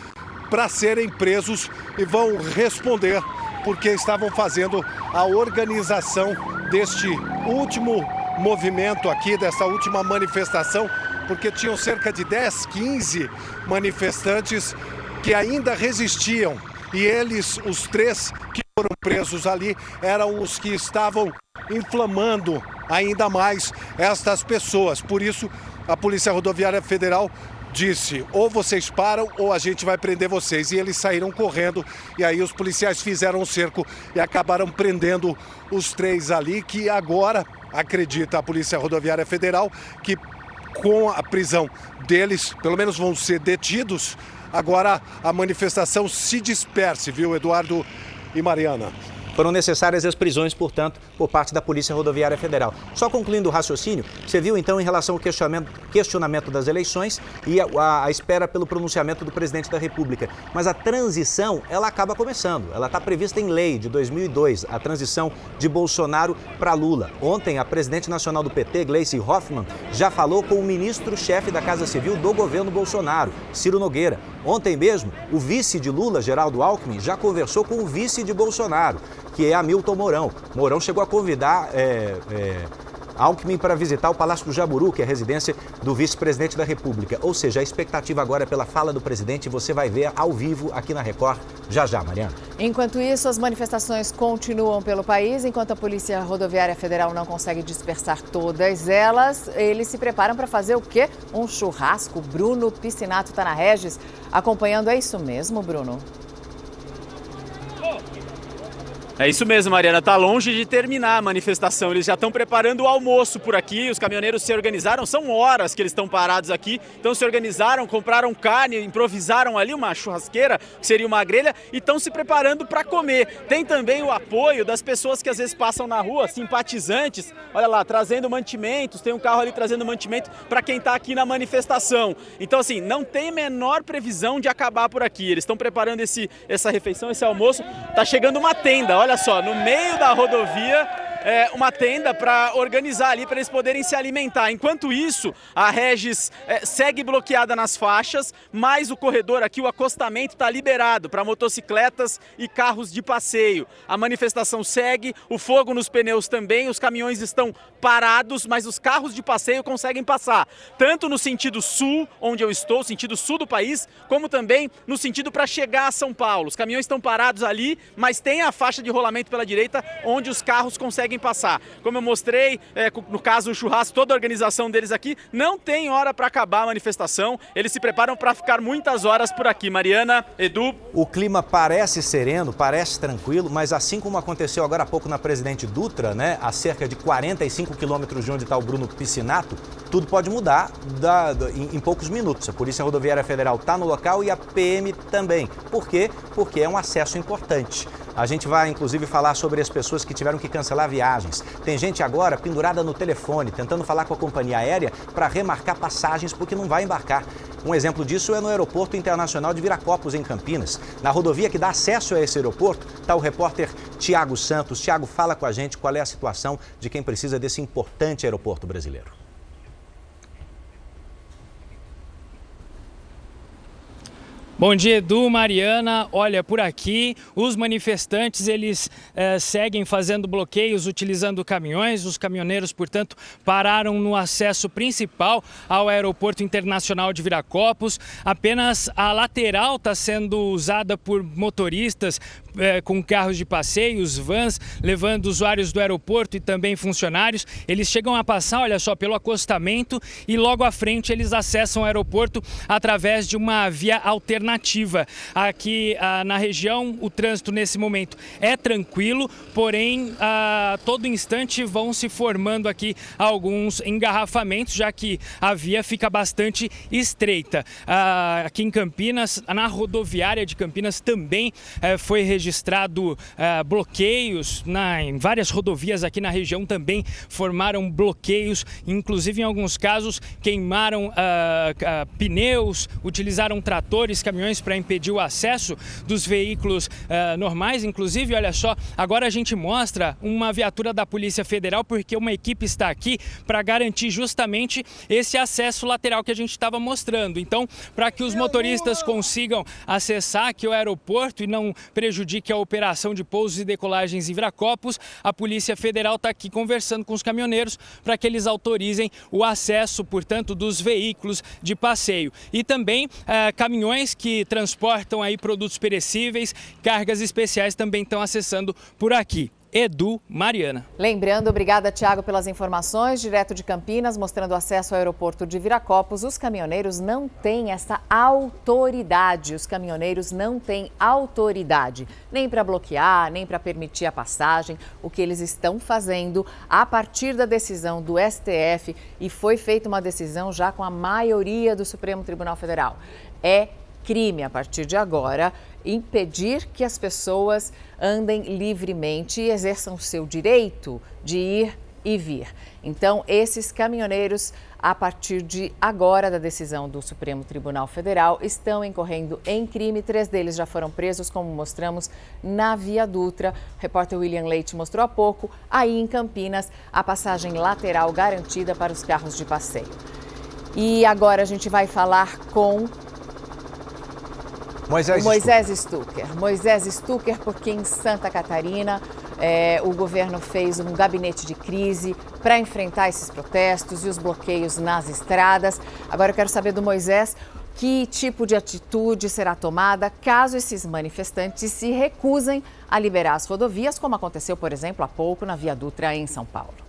para serem presos e vão responder porque estavam fazendo a organização deste último movimento aqui, dessa última manifestação, porque tinham cerca de 10, 15 manifestantes que ainda resistiam. E eles, os três que foram presos ali, eram os que estavam inflamando ainda mais estas pessoas. Por isso, a Polícia Rodoviária Federal disse: ou vocês param ou a gente vai prender vocês. E eles saíram correndo e aí os policiais fizeram um cerco e acabaram prendendo os três ali, que agora acredita a Polícia Rodoviária Federal que com a prisão deles, pelo menos vão ser detidos. Agora a manifestação se disperse, viu, Eduardo e Mariana? Foram necessárias as prisões, portanto, por parte da Polícia Rodoviária Federal. Só concluindo o raciocínio, você viu então em relação ao questionamento, questionamento das eleições e a, a, a, espera pelo pronunciamento do presidente da República. Mas a transição, ela acaba começando. Ela está prevista em lei de 2002, a transição de Bolsonaro para Lula. Ontem, a presidente nacional do PT, Gleice Hoffmann, já falou com o ministro-chefe da Casa Civil do governo Bolsonaro, Ciro Nogueira. Ontem mesmo, o vice de Lula, Geraldo Alckmin, já conversou com o vice de Bolsonaro, que é Hamilton Mourão. Mourão chegou a convidar é, é, Alckmin para visitar o Palácio do Jaburu, que é a residência do vice-presidente da República. Ou seja, a expectativa agora é pela fala do presidente você vai ver ao vivo aqui na Record já já, Mariana. Enquanto isso, as manifestações continuam pelo país. Enquanto a Polícia Rodoviária Federal não consegue dispersar todas elas, eles se preparam para fazer o quê? Um churrasco. Bruno Piscinato está na Regis acompanhando. É isso mesmo, Bruno? É isso mesmo, Mariana. Está longe de terminar a manifestação. Eles já estão preparando o almoço por aqui. Os caminhoneiros se organizaram. São horas que eles estão parados aqui. Então se organizaram, compraram carne, improvisaram ali uma churrasqueira, que seria uma grelha, e estão se preparando para comer. Tem também o apoio das pessoas que às vezes passam na rua, simpatizantes. Olha lá, trazendo mantimentos. Tem um carro ali trazendo mantimento para quem está aqui na manifestação. Então, assim, não tem menor previsão de acabar por aqui. Eles estão preparando esse, essa refeição, esse almoço. Tá chegando uma tenda. Olha olha só, no meio da rodovia é, uma tenda para organizar ali para eles poderem se alimentar. Enquanto isso, a Regis é, segue bloqueada nas faixas, mas o corredor aqui, o acostamento, está liberado para motocicletas e carros de passeio. A manifestação segue, o fogo nos pneus também, os caminhões estão parados, mas os carros de passeio conseguem passar, tanto no sentido sul, onde eu estou, sentido sul do país, como também no sentido para chegar a São Paulo. Os caminhões estão parados ali, mas tem a faixa de rolamento pela direita, onde os carros conseguem conseguem passar. Como eu mostrei, é, no caso o churrasco, toda a organização deles aqui, não tem hora para acabar a manifestação. Eles se preparam para ficar muitas horas por aqui. Mariana, Edu. O clima parece sereno, parece tranquilo, mas assim como aconteceu agora há pouco na Presidente Dutra, né, a cerca de 45 quilômetros de onde está o Bruno Piscinato, tudo pode mudar da, da, em, em, poucos minutos. A Polícia Rodoviária Federal está no local e a PM também. Por quê? Porque é um acesso importante. A gente vai, inclusive, falar sobre as pessoas que tiveram que cancelar viagens. Tem gente agora pendurada no telefone, tentando falar com a companhia aérea para remarcar passagens porque não vai embarcar. Um exemplo disso é no Aeroporto Internacional de Viracopos, em Campinas. Na rodovia que dá acesso a esse aeroporto, está o repórter Tiago Santos. Tiago, fala com a gente qual é a situação de quem precisa desse importante aeroporto brasileiro. Bom dia, Edu, Mariana. Olha, por aqui os manifestantes eles eh, seguem fazendo bloqueios utilizando caminhões. Os caminhoneiros, portanto, pararam no acesso principal ao Aeroporto Internacional de Viracopos. Apenas a lateral está sendo usada por motoristas eh, com carros de passeios, vans, levando usuários do aeroporto e também funcionários. Eles chegam a passar, olha só, pelo acostamento e logo à frente eles acessam o aeroporto através de uma via alternativa. Aqui ah, na região, o trânsito nesse momento é tranquilo, porém, a todo instante vão se formando aqui alguns engarrafamentos, já que a via fica bastante estreita. Ah, aqui em Campinas, na rodoviária de Campinas também eh, foi registrado eh, bloqueios na, em várias rodovias aqui na região também formaram bloqueios, inclusive em alguns casos queimaram ah, pneus, utilizaram tratores, caminhões para impedir o acesso dos veículos uh, normais. Inclusive, olha só, agora a gente mostra uma viatura da Polícia Federal porque uma equipe está aqui para garantir justamente esse acesso lateral que a gente estava mostrando. Então, para que os motoristas consigam acessar aqui o aeroporto e não prejudiquem de que a operação de pousos e decolagens em Viracopos, a Polícia Federal está aqui conversando com os caminhoneiros para que eles autorizem o acesso, portanto, dos veículos de passeio. E também eh, caminhões que transportam aí produtos perecíveis, cargas especiais também estão acessando por aqui. Edu Mariana. Lembrando, obrigada Tiago pelas informações, direto de Campinas, mostrando acesso ao aeroporto de Viracopos. Os caminhoneiros não têm essa autoridade. Os caminhoneiros não têm autoridade nem para bloquear, nem para permitir a passagem. O que eles estão fazendo a partir da decisão do STF e foi feita uma decisão já com a maioria do Supremo Tribunal Federal. É crime a partir de agora impedir que as pessoas andem livremente e exerçam o seu direito de ir e vir. Então, esses caminhoneiros, a partir de agora da decisão do Supremo Tribunal Federal, estão incorrendo em crime. Três deles já foram presos, como mostramos na Via Dutra. O repórter William Leite mostrou há pouco, aí em Campinas, a passagem lateral garantida para os carros de passeio. E agora a gente vai falar com Moisés, Moisés Stucker. Moisés Stucker, porque em Santa Catarina é, o governo fez um gabinete de crise para enfrentar esses protestos e os bloqueios nas estradas. Agora eu quero saber do Moisés que tipo de atitude será tomada caso esses manifestantes se recusem a liberar as rodovias, como aconteceu, por exemplo, há pouco na Via Dutra em São Paulo.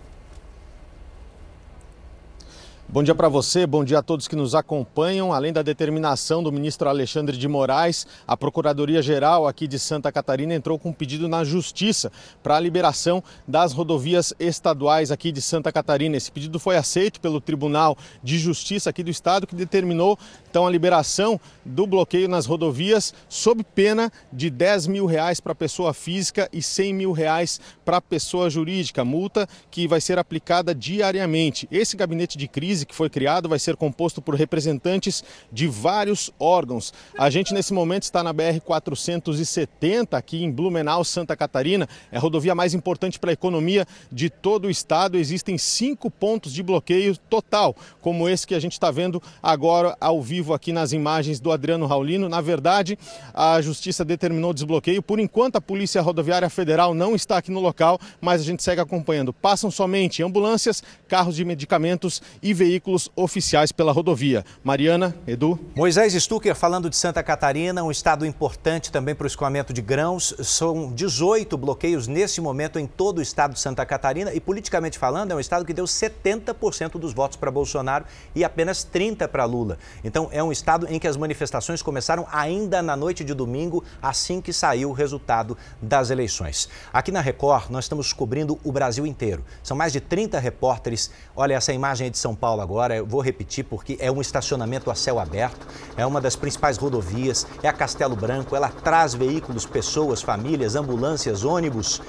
Bom dia para você, bom dia a todos que nos acompanham. Além da determinação do ministro Alexandre de Moraes, a Procuradoria-Geral aqui de Santa Catarina entrou com um pedido na Justiça para a liberação das rodovias estaduais aqui de Santa Catarina. Esse pedido foi aceito pelo Tribunal de Justiça aqui do Estado, que determinou então a liberação do bloqueio nas rodovias sob pena de 10 mil reais para pessoa física e 100 mil reais para pessoa jurídica. Multa que vai ser aplicada diariamente. Esse gabinete de crise que foi criado vai ser composto por representantes de vários órgãos. A gente nesse momento está na BR 470 aqui em Blumenau, Santa Catarina. É a rodovia mais importante para a economia de todo o estado. Existem cinco pontos de bloqueio total, como esse que a gente está vendo agora ao vivo aqui nas imagens do Adriano Raulino. Na verdade, a justiça determinou o desbloqueio. Por enquanto, a Polícia Rodoviária Federal não está aqui no local, mas a gente segue acompanhando. Passam somente ambulâncias, carros de medicamentos e veículos oficiais pela rodovia. Mariana, Edu. Moisés Stucker falando de Santa Catarina, um estado importante também para o escoamento de grãos. São 18 bloqueios nesse momento em todo o estado de Santa Catarina e, politicamente falando, é um estado que deu 70% dos votos para Bolsonaro e apenas 30% para Lula. Então, é um estado em que as manifestações começaram ainda na noite de domingo, assim que saiu o resultado das eleições. Aqui na Record, nós estamos cobrindo o Brasil inteiro. São mais de 30 repórteres. Olha essa imagem aí de São Paulo agora, eu vou repetir porque é um estacionamento a céu aberto, é uma das principais rodovias, é a Castelo Branco, ela traz veículos, pessoas, famílias, ambulâncias, ônibus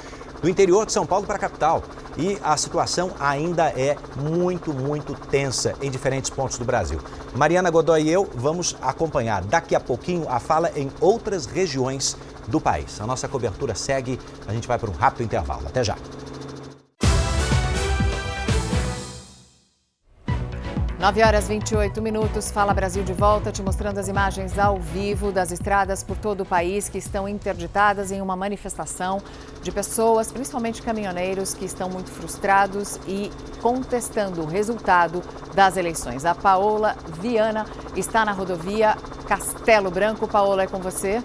do interior de São Paulo para a capital. E a situação ainda é muito, muito tensa em diferentes pontos do Brasil. Mariana Godoy e eu vamos acompanhar daqui a pouquinho a fala em outras regiões do país. A nossa cobertura segue, a gente vai para um rápido intervalo. Até já. 9 horas 28 minutos, Fala Brasil de volta, te mostrando as imagens ao vivo das estradas por todo o país que estão interditadas em uma manifestação de pessoas, principalmente caminhoneiros, que estão muito frustrados e contestando o resultado das eleições. A Paola Viana está na rodovia Castelo Branco. Paola, é com você.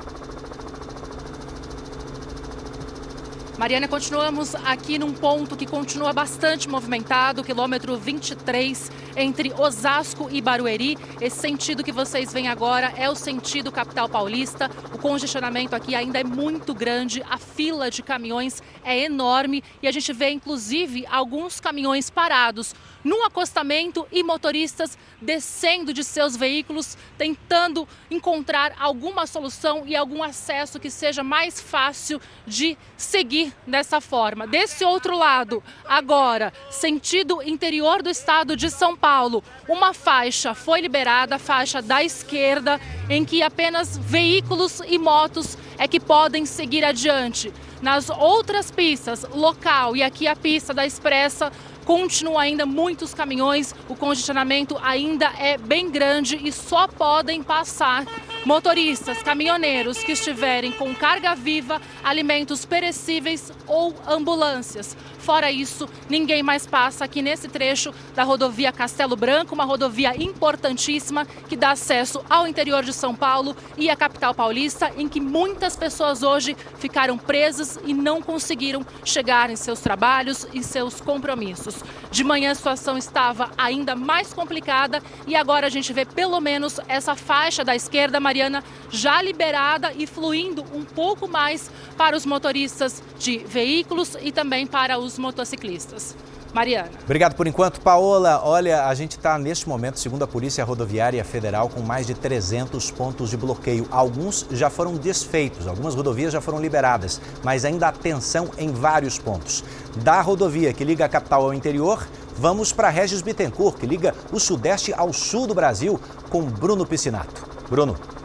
Mariana, continuamos aqui num ponto que continua bastante movimentado, quilômetro 23, entre Osasco e Barueri. Esse sentido que vocês veem agora é o sentido capital paulista. O congestionamento aqui ainda é muito grande, a fila de caminhões é enorme e a gente vê inclusive alguns caminhões parados no acostamento e motoristas descendo de seus veículos, tentando encontrar alguma solução e algum acesso que seja mais fácil de seguir dessa forma. Desse outro lado, agora, sentido interior do estado de São Paulo, uma faixa foi liberada, a faixa da esquerda, em que apenas veículos e motos é que podem seguir adiante. Nas outras pistas, local e aqui a pista da Expressa, continua ainda muitos caminhões, o congestionamento ainda é bem grande e só podem passar motoristas, caminhoneiros que estiverem com carga viva, alimentos perecíveis ou ambulâncias. Fora isso, ninguém mais passa aqui nesse trecho da rodovia Castelo Branco, uma rodovia importantíssima que dá acesso ao interior de São Paulo e à capital paulista, em que muitas pessoas hoje ficaram presas e não conseguiram chegar em seus trabalhos e seus compromissos. De manhã a situação estava ainda mais complicada e agora a gente vê pelo menos essa faixa da esquerda, Mariana, já liberada e fluindo um pouco mais para os motoristas de veículos e também para os motociclistas. Mariana. Obrigado por enquanto, Paola. Olha, a gente está neste momento, segundo a Polícia Rodoviária Federal, com mais de 300 pontos de bloqueio. Alguns já foram desfeitos, algumas rodovias já foram liberadas, mas ainda há tensão em vários pontos. Da rodovia que liga a capital ao interior, vamos para Regis Bittencourt, que liga o sudeste ao sul do Brasil, com Bruno Piscinato. Bruno.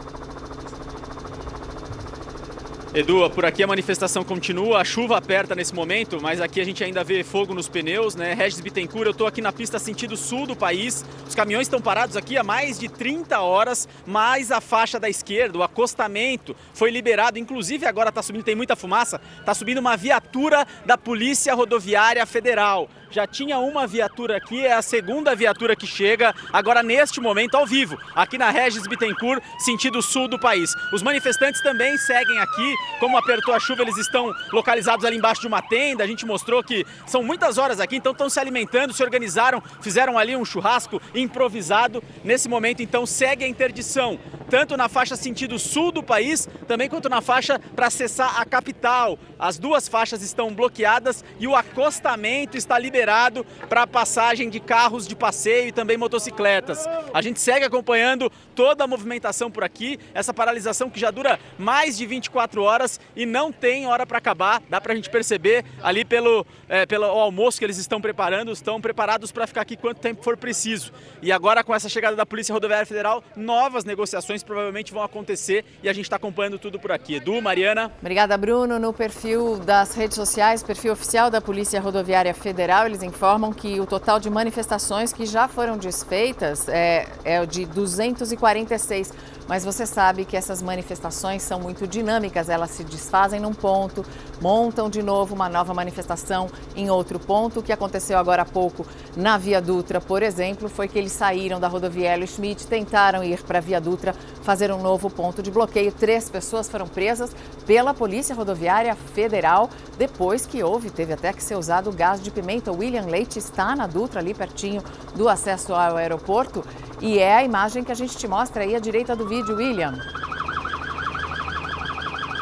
Edu, por aqui a manifestação continua, a chuva aperta nesse momento, mas aqui a gente ainda vê fogo nos pneus, né? Regis Bittencourt, eu estou aqui na pista sentido sul do país. Os caminhões estão parados aqui há mais de 30 horas, mas a faixa da esquerda, o acostamento, foi liberado. Inclusive agora está subindo, tem muita fumaça, está subindo uma viatura da Polícia Rodoviária Federal já tinha uma viatura aqui, é a segunda viatura que chega agora neste momento ao vivo, aqui na Regis Bittencourt, sentido sul do país. Os manifestantes também seguem aqui, como apertou a chuva, eles estão localizados ali embaixo de uma tenda, a gente mostrou que são muitas horas aqui, então estão se alimentando, se organizaram, fizeram ali um churrasco improvisado. Nesse momento, então, segue a interdição, tanto na faixa sentido sul do país, também quanto na faixa para acessar a capital. As duas faixas estão bloqueadas e o acostamento está liberado liberado para passagem de carros de passeio e também motocicletas. A gente segue acompanhando toda a movimentação por aqui, essa paralisação que já dura mais de 24 horas e não tem hora para acabar. Dá para a gente perceber ali pelo, é, pelo almoço que eles estão preparando, estão preparados para ficar aqui quanto tempo for preciso. E agora, com essa chegada da Polícia Rodoviária Federal, novas negociações provavelmente vão acontecer e a gente está acompanhando tudo por aqui. Edu, Mariana. Obrigada, Bruno. No perfil das redes sociais, perfil oficial da Polícia Rodoviária Federal, eles informam que o total de manifestações que já foram desfeitas é, é de 246. Mas você sabe que essas manifestações são muito dinâmicas, elas se desfazem num ponto, montam de novo uma nova manifestação em outro ponto. O que aconteceu agora há pouco na Via Dutra, por exemplo, foi que eles saíram da rodovia Schmidt, tentaram ir para a Via Dutra fazer um novo ponto de bloqueio. Três pessoas foram presas pela Polícia Rodoviária Federal depois que houve, teve até que ser usado gás de pimenta. William Leite está na Dutra, ali pertinho do acesso ao aeroporto. E é a imagem que a gente te mostra aí à direita do William.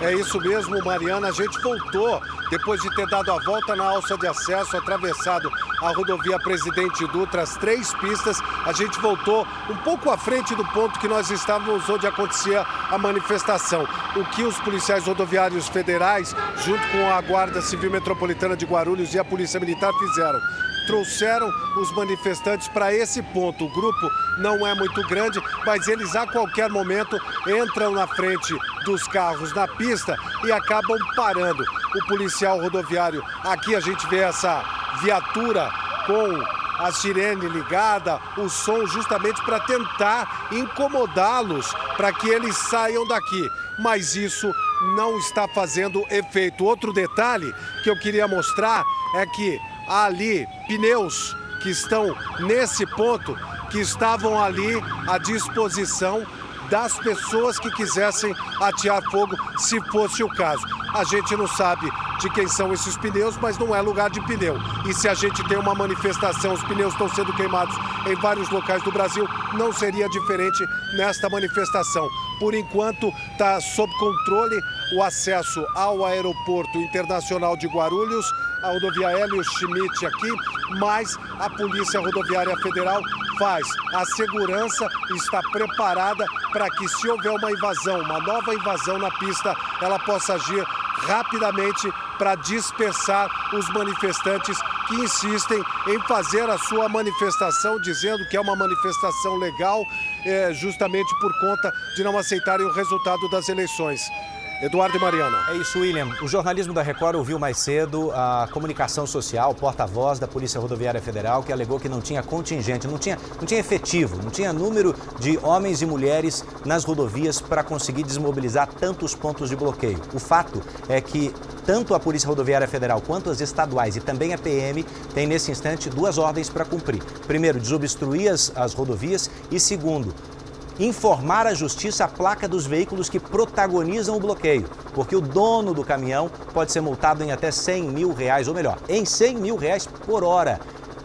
É isso mesmo, Mariana. A gente voltou depois de ter dado a volta na alça de acesso, atravessado a rodovia Presidente Dutra, as três pistas, a gente voltou um pouco à frente do ponto que nós estávamos onde acontecia a manifestação. O que os policiais rodoviários federais, junto com a Guarda Civil Metropolitana de Guarulhos e a Polícia Militar, fizeram? Trouxeram os manifestantes para esse ponto. O grupo não é muito grande, mas eles a qualquer momento entram na frente dos carros na pista e acabam parando. O policial rodoviário, aqui a gente vê essa viatura com a sirene ligada, o som justamente para tentar incomodá-los, para que eles saiam daqui. Mas isso não está fazendo efeito. Outro detalhe que eu queria mostrar é que ali pneus que estão nesse ponto, que estavam ali à disposição das pessoas que quisessem atear fogo, se fosse o caso. A gente não sabe de quem são esses pneus, mas não é lugar de pneu. E se a gente tem uma manifestação, os pneus estão sendo queimados em vários locais do Brasil, não seria diferente nesta manifestação. Por enquanto, está sob controle o acesso ao aeroporto internacional de Guarulhos, a rodovia Hélio Schmidt aqui, mas a Polícia Rodoviária Federal faz. A segurança está preparada para que, se houver uma invasão, uma nova invasão na pista, ela possa agir rapidamente para dispersar os manifestantes que insistem em fazer a sua manifestação, dizendo que é uma manifestação legal, é, justamente por conta de não aceitarem o resultado das eleições. Eduardo e Mariana. É isso, William. O jornalismo da Record ouviu mais cedo a comunicação social, porta-voz da Polícia Rodoviária Federal, que alegou que não tinha contingente, não tinha, não tinha efetivo, não tinha número de homens e mulheres nas rodovias para conseguir desmobilizar tantos pontos de bloqueio. O fato é que tanto a Polícia Rodoviária Federal quanto as estaduais e também a PM têm nesse instante duas ordens para cumprir. Primeiro, desobstruir as, as rodovias e segundo, informar à justiça a placa dos veículos que protagonizam o bloqueio, porque o dono do caminhão pode ser multado em até 100 mil reais, ou melhor, em 100 mil reais por hora,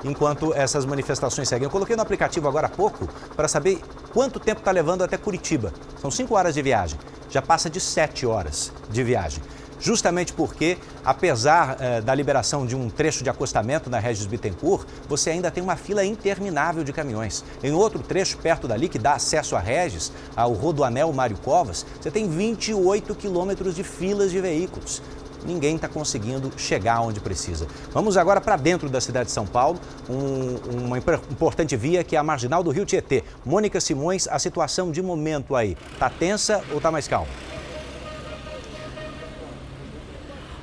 enquanto essas manifestações seguem. Eu coloquei no aplicativo agora há pouco para saber quanto tempo está levando até Curitiba. São 5 horas de viagem, já passa de 7 horas de viagem justamente porque, apesar eh, da liberação de um trecho de acostamento na Regis Bittencourt, você ainda tem uma fila interminável de caminhões. Em outro trecho perto dali, que dá acesso a Regis, ao Rodoanel Mário Covas, você tem 28 quilômetros de filas de veículos ninguém está conseguindo chegar onde precisa. Vamos agora para dentro da cidade de São Paulo, um, uma importante via que é a marginal do Rio Tietê. Mônica Simões, a situação de momento aí, está tensa ou está mais calma?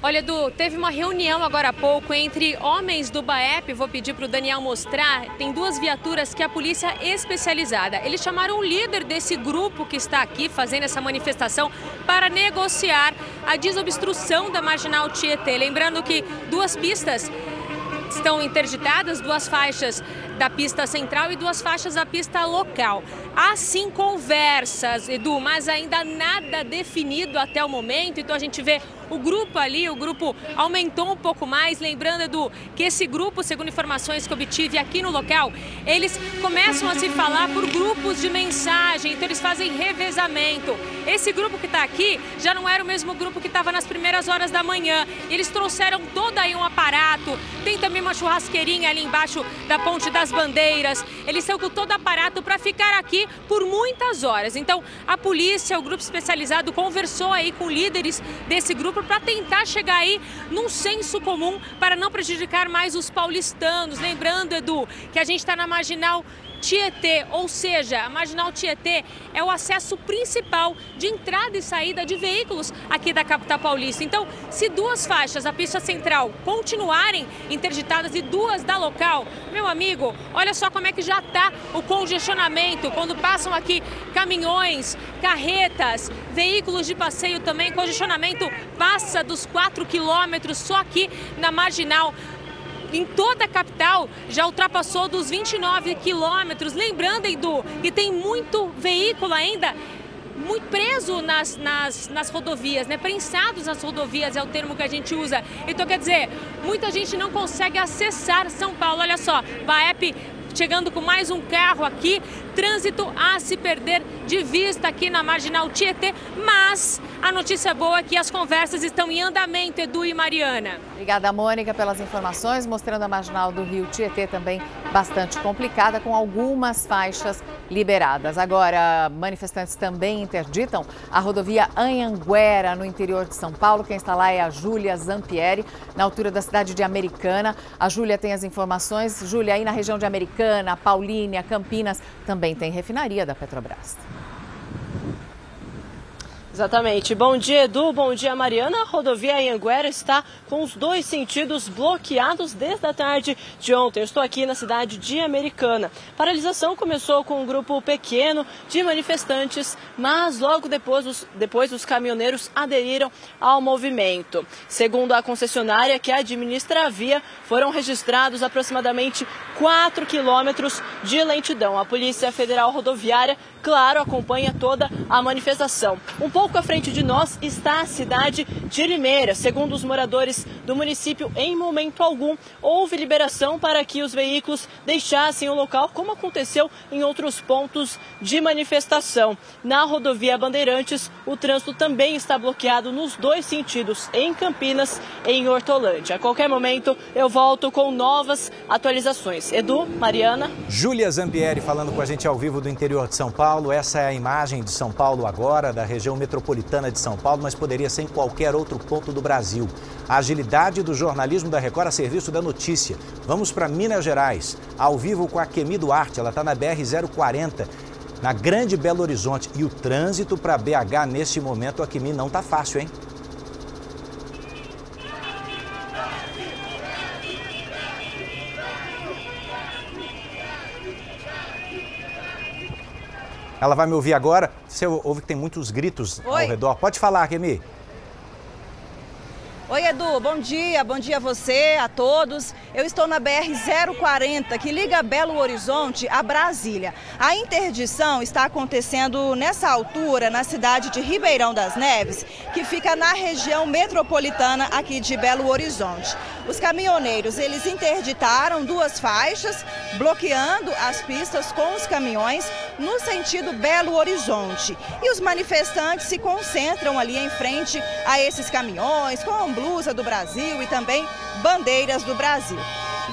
Olha, Edu, teve uma reunião agora há pouco entre homens do BAEP, vou pedir para o Daniel mostrar, tem duas viaturas que a polícia especializada. Eles chamaram o líder desse grupo que está aqui fazendo essa manifestação para negociar a desobstrução da Marginal Tietê. Lembrando que duas pistas estão interditadas, duas faixas da pista central e duas faixas da pista local. Há sim conversas, Edu, mas ainda nada definido até o momento. Então a gente vê o grupo ali, o grupo aumentou um pouco mais. Lembrando, Edu, que esse grupo, segundo informações que obtive aqui no local, eles começam a se falar por grupos de mensagem, então eles fazem revezamento. Esse grupo que está aqui já não era o mesmo grupo que estava nas primeiras horas da manhã. Eles trouxeram todo aí um aparato, tem também uma churrasqueirinha ali embaixo da ponte das bandeiras. Eles estão com todo aparato para ficar aqui por muitas horas. Então, a polícia, o grupo especializado, conversou aí com líderes desse grupo para tentar chegar aí num senso comum para não prejudicar mais os paulistanos. Lembrando, Edu, que a gente está na marginal Tietê, ou seja, a Marginal Tietê é o acesso principal de entrada e saída de veículos aqui da capital paulista. Então, se duas faixas, a pista central, continuarem interditadas e duas da local, meu amigo, olha só como é que já está o congestionamento quando passam aqui caminhões, carretas, veículos de passeio também, congestionamento passa dos 4 quilômetros só aqui na Marginal em toda a capital já ultrapassou dos 29 quilômetros. Lembrando, Edu, que tem muito veículo ainda muito preso nas, nas, nas rodovias, né? prensados nas rodovias é o termo que a gente usa. Então, quer dizer, muita gente não consegue acessar São Paulo. Olha só, Baep chegando com mais um carro aqui, trânsito a se perder de vista aqui na Marginal Tietê, mas a notícia boa é que as conversas estão em andamento, Edu e Mariana. Obrigada, Mônica, pelas informações, mostrando a Marginal do Rio Tietê também bastante complicada, com algumas faixas liberadas. Agora, manifestantes também interditam a rodovia Anhanguera, no interior de São Paulo. Quem está lá é a Júlia Zampieri, na altura da cidade de Americana. A Júlia tem as informações. Júlia, aí na região de Americana, Paulínia, Campinas, também tem refinaria da Petrobras. Exatamente. Bom dia, Edu. Bom dia, Mariana. A rodovia Anhanguera está com os dois sentidos bloqueados desde a tarde de ontem. Eu estou aqui na cidade de Americana. A paralisação começou com um grupo pequeno de manifestantes, mas logo depois os, depois os caminhoneiros aderiram ao movimento. Segundo a concessionária que administra a via, foram registrados aproximadamente 4 quilômetros de lentidão. A Polícia Federal Rodoviária, claro, acompanha toda a manifestação. Um pouco à frente de nós está a cidade de Limeira. Segundo os moradores do município, em momento algum houve liberação para que os veículos deixassem o local, como aconteceu em outros pontos de manifestação. Na rodovia Bandeirantes, o trânsito também está bloqueado nos dois sentidos, em Campinas e em Hortolândia. A qualquer momento eu volto com novas atualizações. Edu, Mariana. Júlia Zampieri falando com a gente ao vivo do interior de São Paulo. Essa é a imagem de São Paulo agora, da região metropolitana de São Paulo, mas poderia ser em qualquer outro ponto do Brasil. A agilidade do jornalismo da Record a serviço da notícia. Vamos para Minas Gerais, ao vivo com a Kemi Duarte, ela está na BR-040. na Grande Belo Horizonte. E o trânsito para BH neste momento aqui não está fácil, hein? Ela vai me ouvir agora. Você ouve que tem muitos gritos Oi. ao redor. Pode falar, Kemi. Oi, Edu, bom dia, bom dia a você, a todos. Eu estou na BR-040, que liga Belo Horizonte a Brasília. A interdição está acontecendo nessa altura, na cidade de Ribeirão das Neves, que fica na região metropolitana aqui de Belo Horizonte. Os caminhoneiros, eles interditaram duas faixas, bloqueando as pistas com os caminhões no sentido Belo Horizonte. E os manifestantes se concentram ali em frente a esses caminhões, com blusa do Brasil e também bandeiras do Brasil.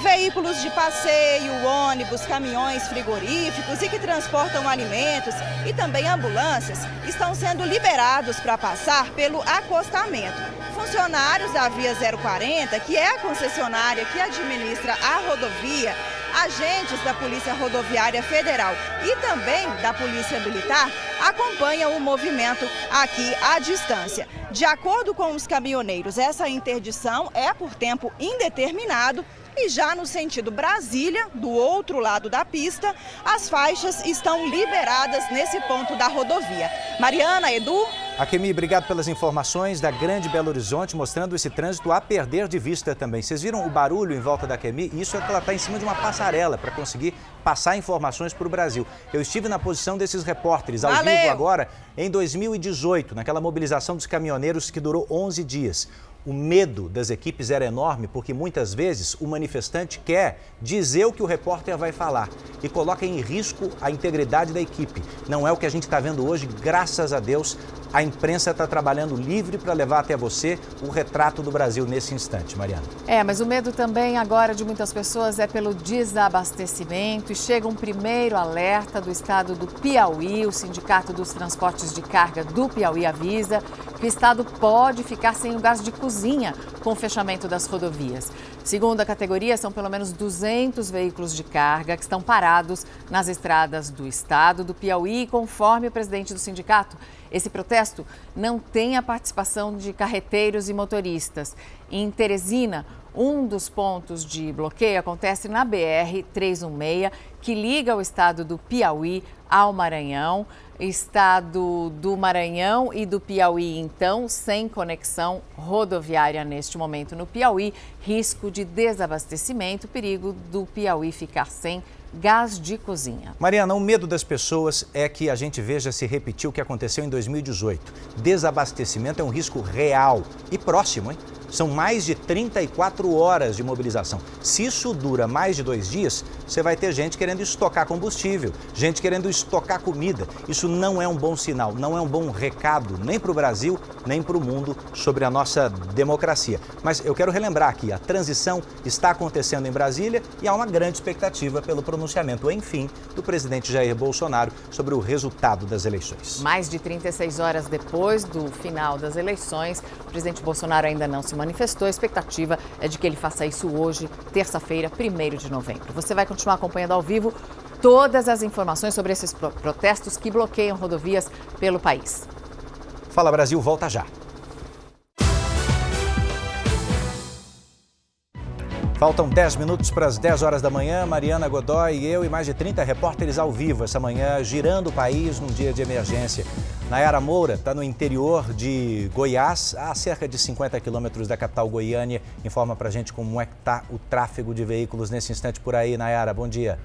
Veículos de passeio, ônibus, caminhões frigoríficos e que transportam alimentos e também ambulâncias estão sendo liberados para passar pelo acostamento. Funcionários da Via 040, que é a concessionária que administra a rodovia, agentes da Polícia Rodoviária Federal e também da Polícia Militar acompanham o movimento aqui à distância. De acordo com os caminhoneiros, essa interdição é por tempo indeterminado e já no sentido Brasília, do outro lado da pista, as faixas estão liberadas nesse ponto da rodovia. Mariana, Edu, Akemi, obrigado pelas informações da Grande Belo Horizonte, mostrando esse trânsito a perder de vista também. Vocês viram o barulho em volta da Akemi? Isso é que ela está em cima de uma passarela para conseguir passar informações para o Brasil. Eu estive na posição desses repórteres ao Valeu. vivo agora em 2018, naquela mobilização dos caminhoneiros que durou 11 dias. O medo das equipes era enorme porque muitas vezes o manifestante quer dizer o que o repórter vai falar e coloca em risco a integridade da equipe. Não é o que a gente está vendo hoje, graças a Deus. A imprensa está trabalhando livre para levar até você o retrato do Brasil nesse instante, Mariana. É, mas o medo também agora de muitas pessoas é pelo desabastecimento e chega um primeiro alerta do estado do Piauí. O Sindicato dos Transportes de Carga do Piauí avisa que o estado pode ficar sem o gás de cozinha com o fechamento das rodovias. Segundo a categoria, são pelo menos 200 veículos de carga que estão parados nas estradas do estado do Piauí, conforme o presidente do sindicato. Esse protesto não tem a participação de carreteiros e motoristas. Em Teresina, um dos pontos de bloqueio acontece na BR-316, que liga o estado do Piauí ao Maranhão. Estado do Maranhão e do Piauí, então, sem conexão rodoviária neste momento no Piauí. Risco de desabastecimento, perigo do Piauí ficar sem gás de cozinha. Mariana, o medo das pessoas é que a gente veja se repetir o que aconteceu em 2018. Desabastecimento é um risco real e próximo, hein? São mais de 34 horas de mobilização. Se isso dura mais de dois dias, você vai ter gente querendo estocar combustível, gente querendo estocar comida. Isso não é um bom sinal, não é um bom recado nem para o Brasil, nem para o mundo sobre a nossa democracia. Mas eu quero relembrar aqui: a transição está acontecendo em Brasília e há uma grande expectativa pelo pronunciamento, enfim, do presidente Jair Bolsonaro sobre o resultado das eleições. Mais de 36 horas depois do final das eleições, o presidente Bolsonaro ainda não se manifestou. A expectativa é de que ele faça isso hoje, terça-feira, 1 de novembro. Você vai continuar acompanhando ao vivo todas as informações sobre esses protestos que bloqueiam rodovias pelo país. Fala Brasil, volta já. Faltam 10 minutos para as 10 horas da manhã. Mariana Godoy e eu e mais de 30 repórteres ao vivo essa manhã, girando o país num dia de emergência. Nayara Moura está no interior de Goiás, a cerca de 50 quilômetros da capital Goiânia. Informa para a gente como é que está o tráfego de veículos nesse instante por aí. Nayara, bom dia.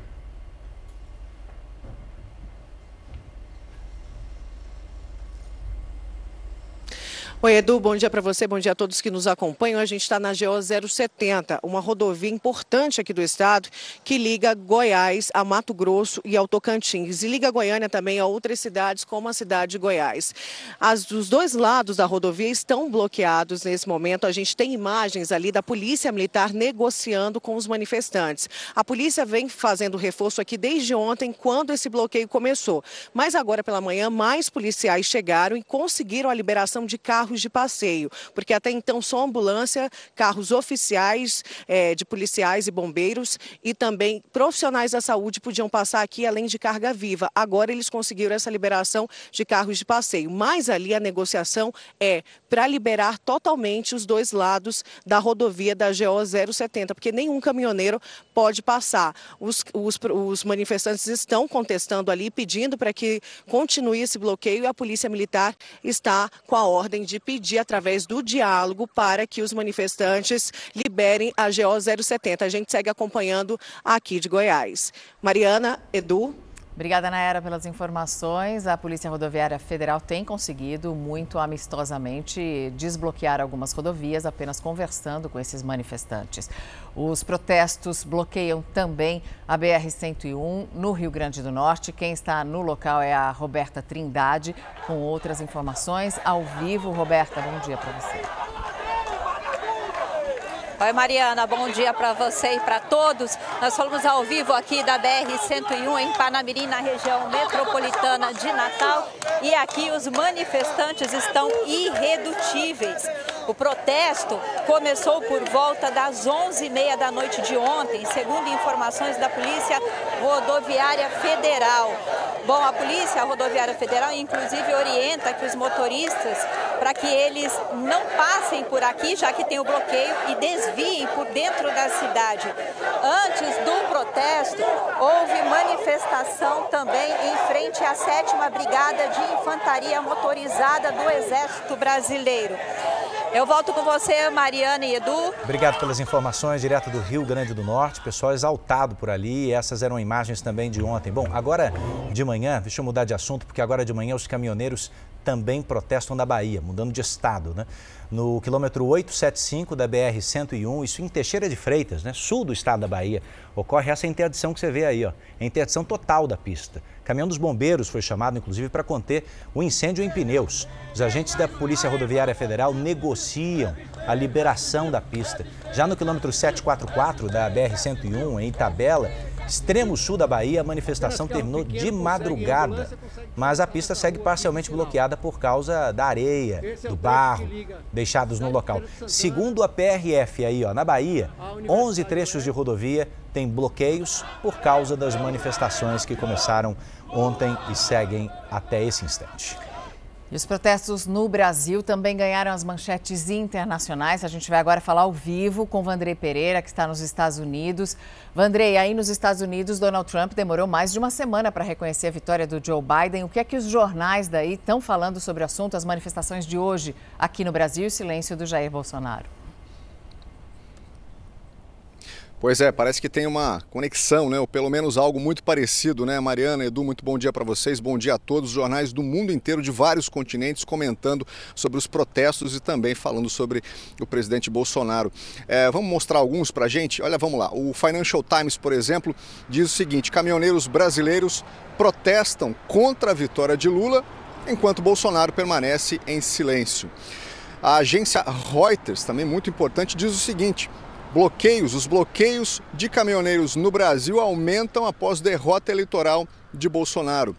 Oi, Edu, bom dia para você, bom dia a todos que nos acompanham. A gente está na GO 070, uma rodovia importante aqui do estado que liga Goiás a Mato Grosso e ao Tocantins e liga Goiânia também a outras cidades como a cidade de Goiás. As, os dois lados da rodovia estão bloqueados nesse momento. A gente tem imagens ali da polícia militar negociando com os manifestantes. A polícia vem fazendo reforço aqui desde ontem, quando esse bloqueio começou. Mas agora pela manhã, mais policiais chegaram e conseguiram a liberação de carros carros de passeio, porque até então só ambulância, carros oficiais é, de policiais e bombeiros e também profissionais da saúde podiam passar aqui além de carga viva. Agora eles conseguiram essa liberação de carros de passeio, mas ali a negociação é para liberar totalmente os dois lados da rodovia da GO 070, porque nenhum caminhoneiro pode passar. Os, os, os manifestantes estão contestando ali, pedindo para que continue esse bloqueio e a Polícia Militar está com a ordem de pedir, através do diálogo, para que os manifestantes liberem a GO 070. A gente segue acompanhando aqui de Goiás. Mariana, Edu. Obrigada, Naera, pelas informações. A Polícia Rodoviária Federal tem conseguido, muito amistosamente, desbloquear algumas rodovias, apenas conversando com esses manifestantes. Os protestos bloqueiam também a BR-101 no Rio Grande do Norte. Quem está no local é a Roberta Trindade, com outras informações ao vivo. Roberta, bom dia para você. Oi, Mariana, bom dia para você e para todos. Nós falamos ao vivo aqui da BR-101 em Panamirim, na região metropolitana de Natal. E aqui os manifestantes estão irredutíveis. O protesto começou por volta das 11h30 da noite de ontem, segundo informações da Polícia Rodoviária Federal. Bom, a Polícia Rodoviária Federal, inclusive, orienta que os motoristas para que eles não passem por aqui, já que tem o bloqueio, e desviem por dentro da cidade. Antes do protesto, houve manifestação também em frente à 7 Brigada de Infantaria Motorizada do Exército Brasileiro. Eu volto com você, Mariana e Edu. Obrigado pelas informações, direto do Rio Grande do Norte. Pessoal exaltado por ali. Essas eram imagens também de ontem. Bom, agora de manhã, deixa eu mudar de assunto, porque agora de manhã os caminhoneiros também protestam na Bahia, mudando de estado, né? No quilômetro 875 da BR-101, isso em Teixeira de Freitas, né? sul do estado da Bahia, ocorre essa interdição que você vê aí, ó, a interdição total da pista. caminhão dos bombeiros foi chamado, inclusive, para conter o incêndio em pneus. Os agentes da Polícia Rodoviária Federal negociam a liberação da pista. Já no quilômetro 744 da BR-101, em Itabela, extremo sul da Bahia, a manifestação terminou de madrugada, mas a pista segue parcialmente bloqueada por causa da areia, do barro deixados no local. Segundo a PRF aí, ó, na Bahia, 11 trechos de rodovia têm bloqueios por causa das manifestações que começaram ontem e seguem até esse instante. E os protestos no Brasil também ganharam as manchetes internacionais. A gente vai agora falar ao vivo com Vandrei Pereira, que está nos Estados Unidos. Vandrei, aí nos Estados Unidos, Donald Trump demorou mais de uma semana para reconhecer a vitória do Joe Biden. O que é que os jornais daí estão falando sobre o assunto, as manifestações de hoje aqui no Brasil e o silêncio do Jair Bolsonaro? Pois é, parece que tem uma conexão, né? Ou pelo menos algo muito parecido, né? Mariana, Edu, muito bom dia para vocês, bom dia a todos. Os jornais do mundo inteiro, de vários continentes, comentando sobre os protestos e também falando sobre o presidente Bolsonaro. É, vamos mostrar alguns para gente? Olha, vamos lá. O Financial Times, por exemplo, diz o seguinte: caminhoneiros brasileiros protestam contra a vitória de Lula, enquanto Bolsonaro permanece em silêncio. A agência Reuters, também muito importante, diz o seguinte: Bloqueios, os bloqueios de caminhoneiros no Brasil aumentam após derrota eleitoral de Bolsonaro.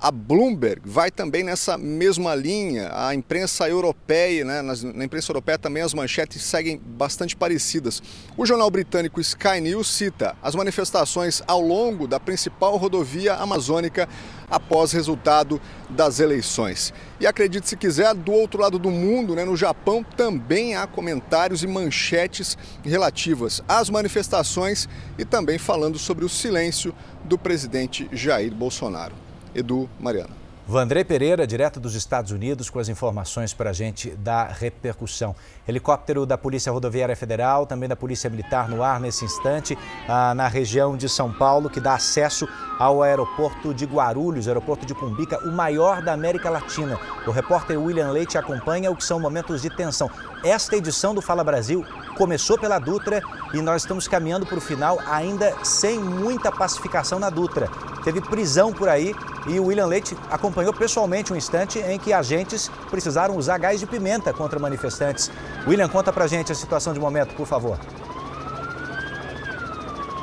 A Bloomberg vai também nessa mesma linha. A imprensa europeia, né, na imprensa europeia também as manchetes seguem bastante parecidas. O jornal britânico Sky News cita as manifestações ao longo da principal rodovia amazônica após resultado das eleições. E acredite se quiser, do outro lado do mundo, né, no Japão, também há comentários e manchetes relativas às manifestações e também falando sobre o silêncio do presidente Jair Bolsonaro. Edu Mariana. Vandré Pereira, direto dos Estados Unidos, com as informações para a gente da repercussão. Helicóptero da Polícia Rodoviária Federal, também da Polícia Militar no ar nesse instante, ah, na região de São Paulo, que dá acesso ao aeroporto de Guarulhos, aeroporto de Cumbica, o maior da América Latina. O repórter William Leite acompanha o que são momentos de tensão. Esta edição do Fala Brasil começou pela Dutra e nós estamos caminhando para o final ainda sem muita pacificação na Dutra. Teve prisão por aí e o William Leite acompanhou pessoalmente um instante em que agentes precisaram usar gás de pimenta contra manifestantes. William, conta pra gente a situação de momento, por favor.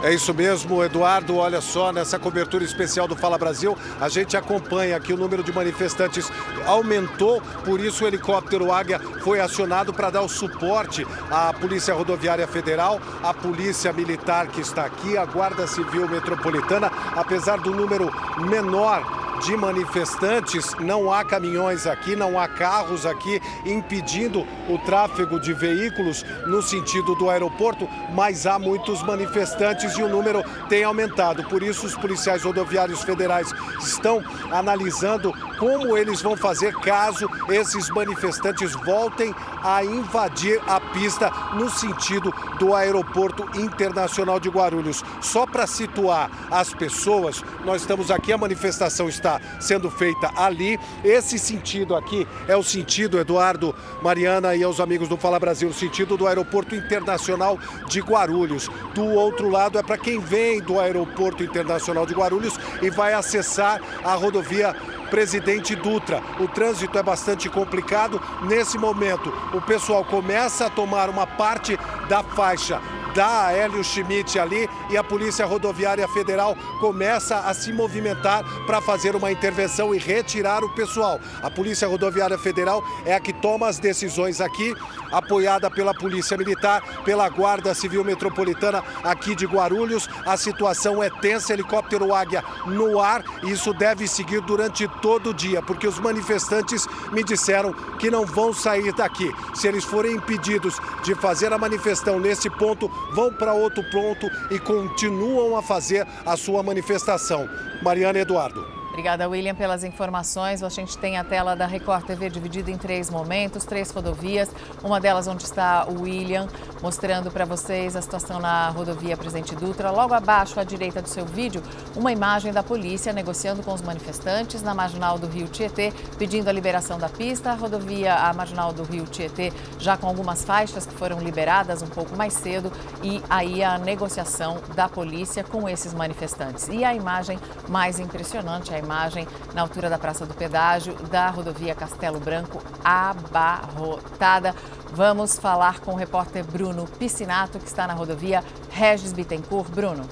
É isso mesmo, Eduardo. Olha só, nessa cobertura especial do Fala Brasil, a gente acompanha que o número de manifestantes aumentou, por isso o helicóptero Águia foi acionado para dar o suporte à Polícia Rodoviária Federal, à Polícia Militar que está aqui, à Guarda Civil Metropolitana, apesar do número menor de manifestantes. Não há caminhões aqui, não há carros aqui impedindo o tráfego de veículos no sentido do aeroporto, mas há muitos manifestantes e o número tem aumentado. Por isso, os policiais rodoviários federais estão analisando como eles vão fazer caso esses manifestantes voltem a invadir a pista no sentido do Aeroporto Internacional de Guarulhos. Só para situar as pessoas, nós estamos aqui, a manifestação está sendo feita ali. Esse sentido aqui é o sentido, Eduardo, Mariana e aos amigos do Fala Brasil, o sentido do Aeroporto Internacional de Guarulhos. Do outro lado é para quem vem do Aeroporto Internacional de Guarulhos e vai acessar a rodovia Presidente Dutra. O trânsito é bastante complicado. Nesse momento, o pessoal começa a tomar uma parte da faixa da Hélio Schmidt ali e a Polícia Rodoviária Federal começa a se movimentar para fazer uma intervenção e retirar o pessoal. A Polícia Rodoviária Federal é a que toma as decisões aqui, apoiada pela Polícia Militar, pela Guarda Civil Metropolitana aqui de Guarulhos. A situação é tensa, helicóptero Águia no ar e isso deve seguir durante todo o dia, porque os manifestantes me disseram que não vão sair daqui. Se eles forem impedidos de fazer a manifestação nesse ponto, vão para outro ponto e continuam a fazer a sua manifestação. Mariana Eduardo. Obrigada, William, pelas informações. A gente tem a tela da Record TV dividida em três momentos, três rodovias. Uma delas onde está o William, mostrando para vocês a situação na rodovia Presidente Dutra. Logo abaixo, à direita do seu vídeo, uma imagem da polícia negociando com os manifestantes na marginal do Rio Tietê, pedindo a liberação da pista. A rodovia, a marginal do Rio Tietê, já com algumas faixas que foram liberadas um pouco mais cedo. E aí a negociação da polícia com esses manifestantes. E a imagem mais impressionante, a imagem na altura da Praça do Pedágio da rodovia Castelo Branco abarrotada. Vamos falar com o repórter Bruno Piscinato, que está na rodovia Regis Bittencourt. Bruno.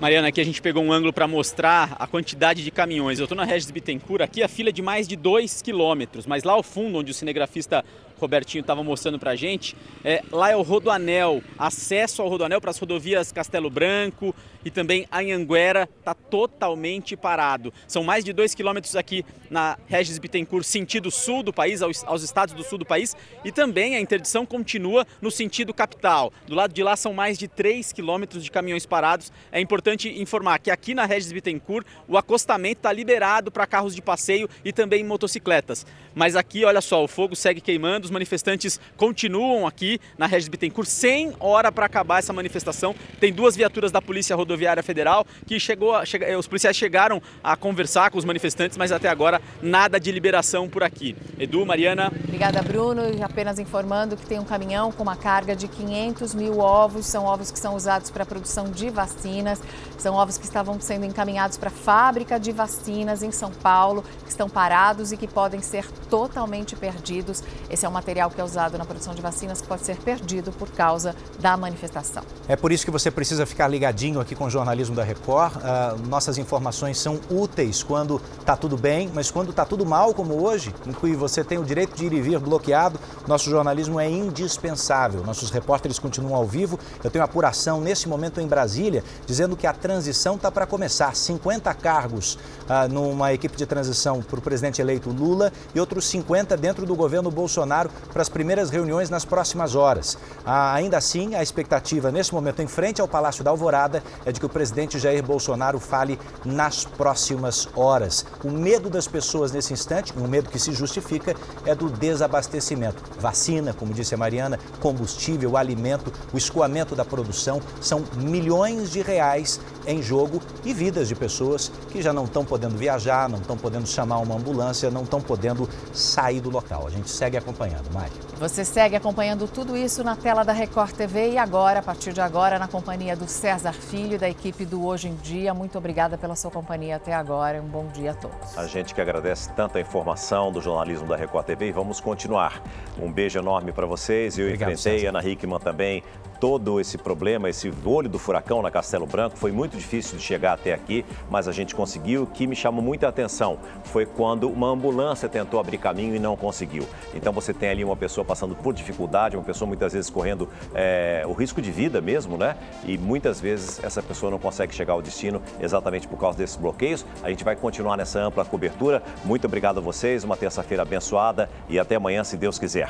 Mariana, aqui a gente pegou um ângulo para mostrar a quantidade de caminhões. Eu estou na Regis Bittencourt, aqui a fila é de mais de 2 quilômetros, mas lá ao fundo, onde o cinegrafista Robertinho estava mostrando para a gente, é, lá é o Rodoanel, acesso ao Rodoanel para as rodovias Castelo Branco e também Anhanguera está totalmente parado. São mais de dois quilômetros aqui na Regis Bittencourt, sentido sul do país, aos, aos, estados do sul do país, e também a interdição continua no sentido capital. Do lado de lá são mais de três quilômetros de caminhões parados. É importante informar que aqui na Regis Bittencourt o acostamento está liberado para carros de passeio e também motocicletas. Mas aqui, olha só, o fogo segue queimando, os manifestantes continuam aqui na Regis Bittencourt sem hora para acabar essa manifestação. Tem duas viaturas da Polícia Rodoviária Federal que chegou, chega, os policiais chegaram a conversar com os manifestantes, mas até agora nada de liberação por aqui. Edu, Mariana. Obrigada, Bruno. E apenas informando que tem um caminhão com uma carga de 500 mil ovos. São ovos que são usados para a produção de vacinas. São ovos que estavam sendo encaminhados para a fábrica de vacinas em São Paulo, que estão parados e que podem ser totalmente perdidos. Esse é um material que é usado na produção de vacinas pode ser perdido por causa da manifestação. É por isso que você precisa ficar ligadinho aqui com o jornalismo da Record. Uh, nossas informações são úteis quando está tudo bem, mas quando está tudo mal, como hoje, em que você tem o direito de ir e vir bloqueado, nosso jornalismo é indispensável. Nossos repórteres continuam ao vivo. Eu tenho apuração nesse momento em Brasília, dizendo que a transição está para começar. 50 cargos uh, numa equipe de transição para o presidente eleito Lula e outros 50 dentro do governo Bolsonaro para as primeiras reuniões nas próximas horas. Uh, ainda assim, a expectativa nesse momento em frente ao Palácio da Alvorada é de que o presidente Jair Bolsonaro fale nas próximas horas. O medo das pessoas nesse instante, um medo que se justifica, é do desabastecimento. Vacina, como disse a Mariana, combustível, alimento, o escoamento da produção, são milhões de reais em jogo e vidas de pessoas que já não estão podendo viajar, não estão podendo chamar uma ambulância, não estão podendo sair do local. A gente segue acompanhando, Mari. Você segue acompanhando tudo isso na tela da Record TV e agora, a partir de agora, na companhia do César Filho e da equipe do Hoje em Dia. Muito obrigada pela sua companhia até agora. Um bom dia a todos. A gente que agradece tanta informação do jornalismo da Record TV e vamos continuar. Um beijo enorme para vocês. Eu Obrigado, enfrentei, César. Ana Hickman também, todo esse problema, esse olho do furacão na Castelo Branco. Foi muito difícil de chegar até aqui, mas a gente conseguiu. O que me chamou muita atenção foi quando uma ambulância tentou abrir caminho e não conseguiu. Então você tem ali uma pessoa passando por dificuldade, uma pessoa muitas vezes correndo é, o risco de vida mesmo, né? E muitas vezes essa pessoa não consegue chegar ao destino exatamente por causa desses bloqueios. A gente vai continuar nessa ampla cobertura. Muito obrigado a vocês, uma terça-feira abençoada e até amanhã, se Deus quiser.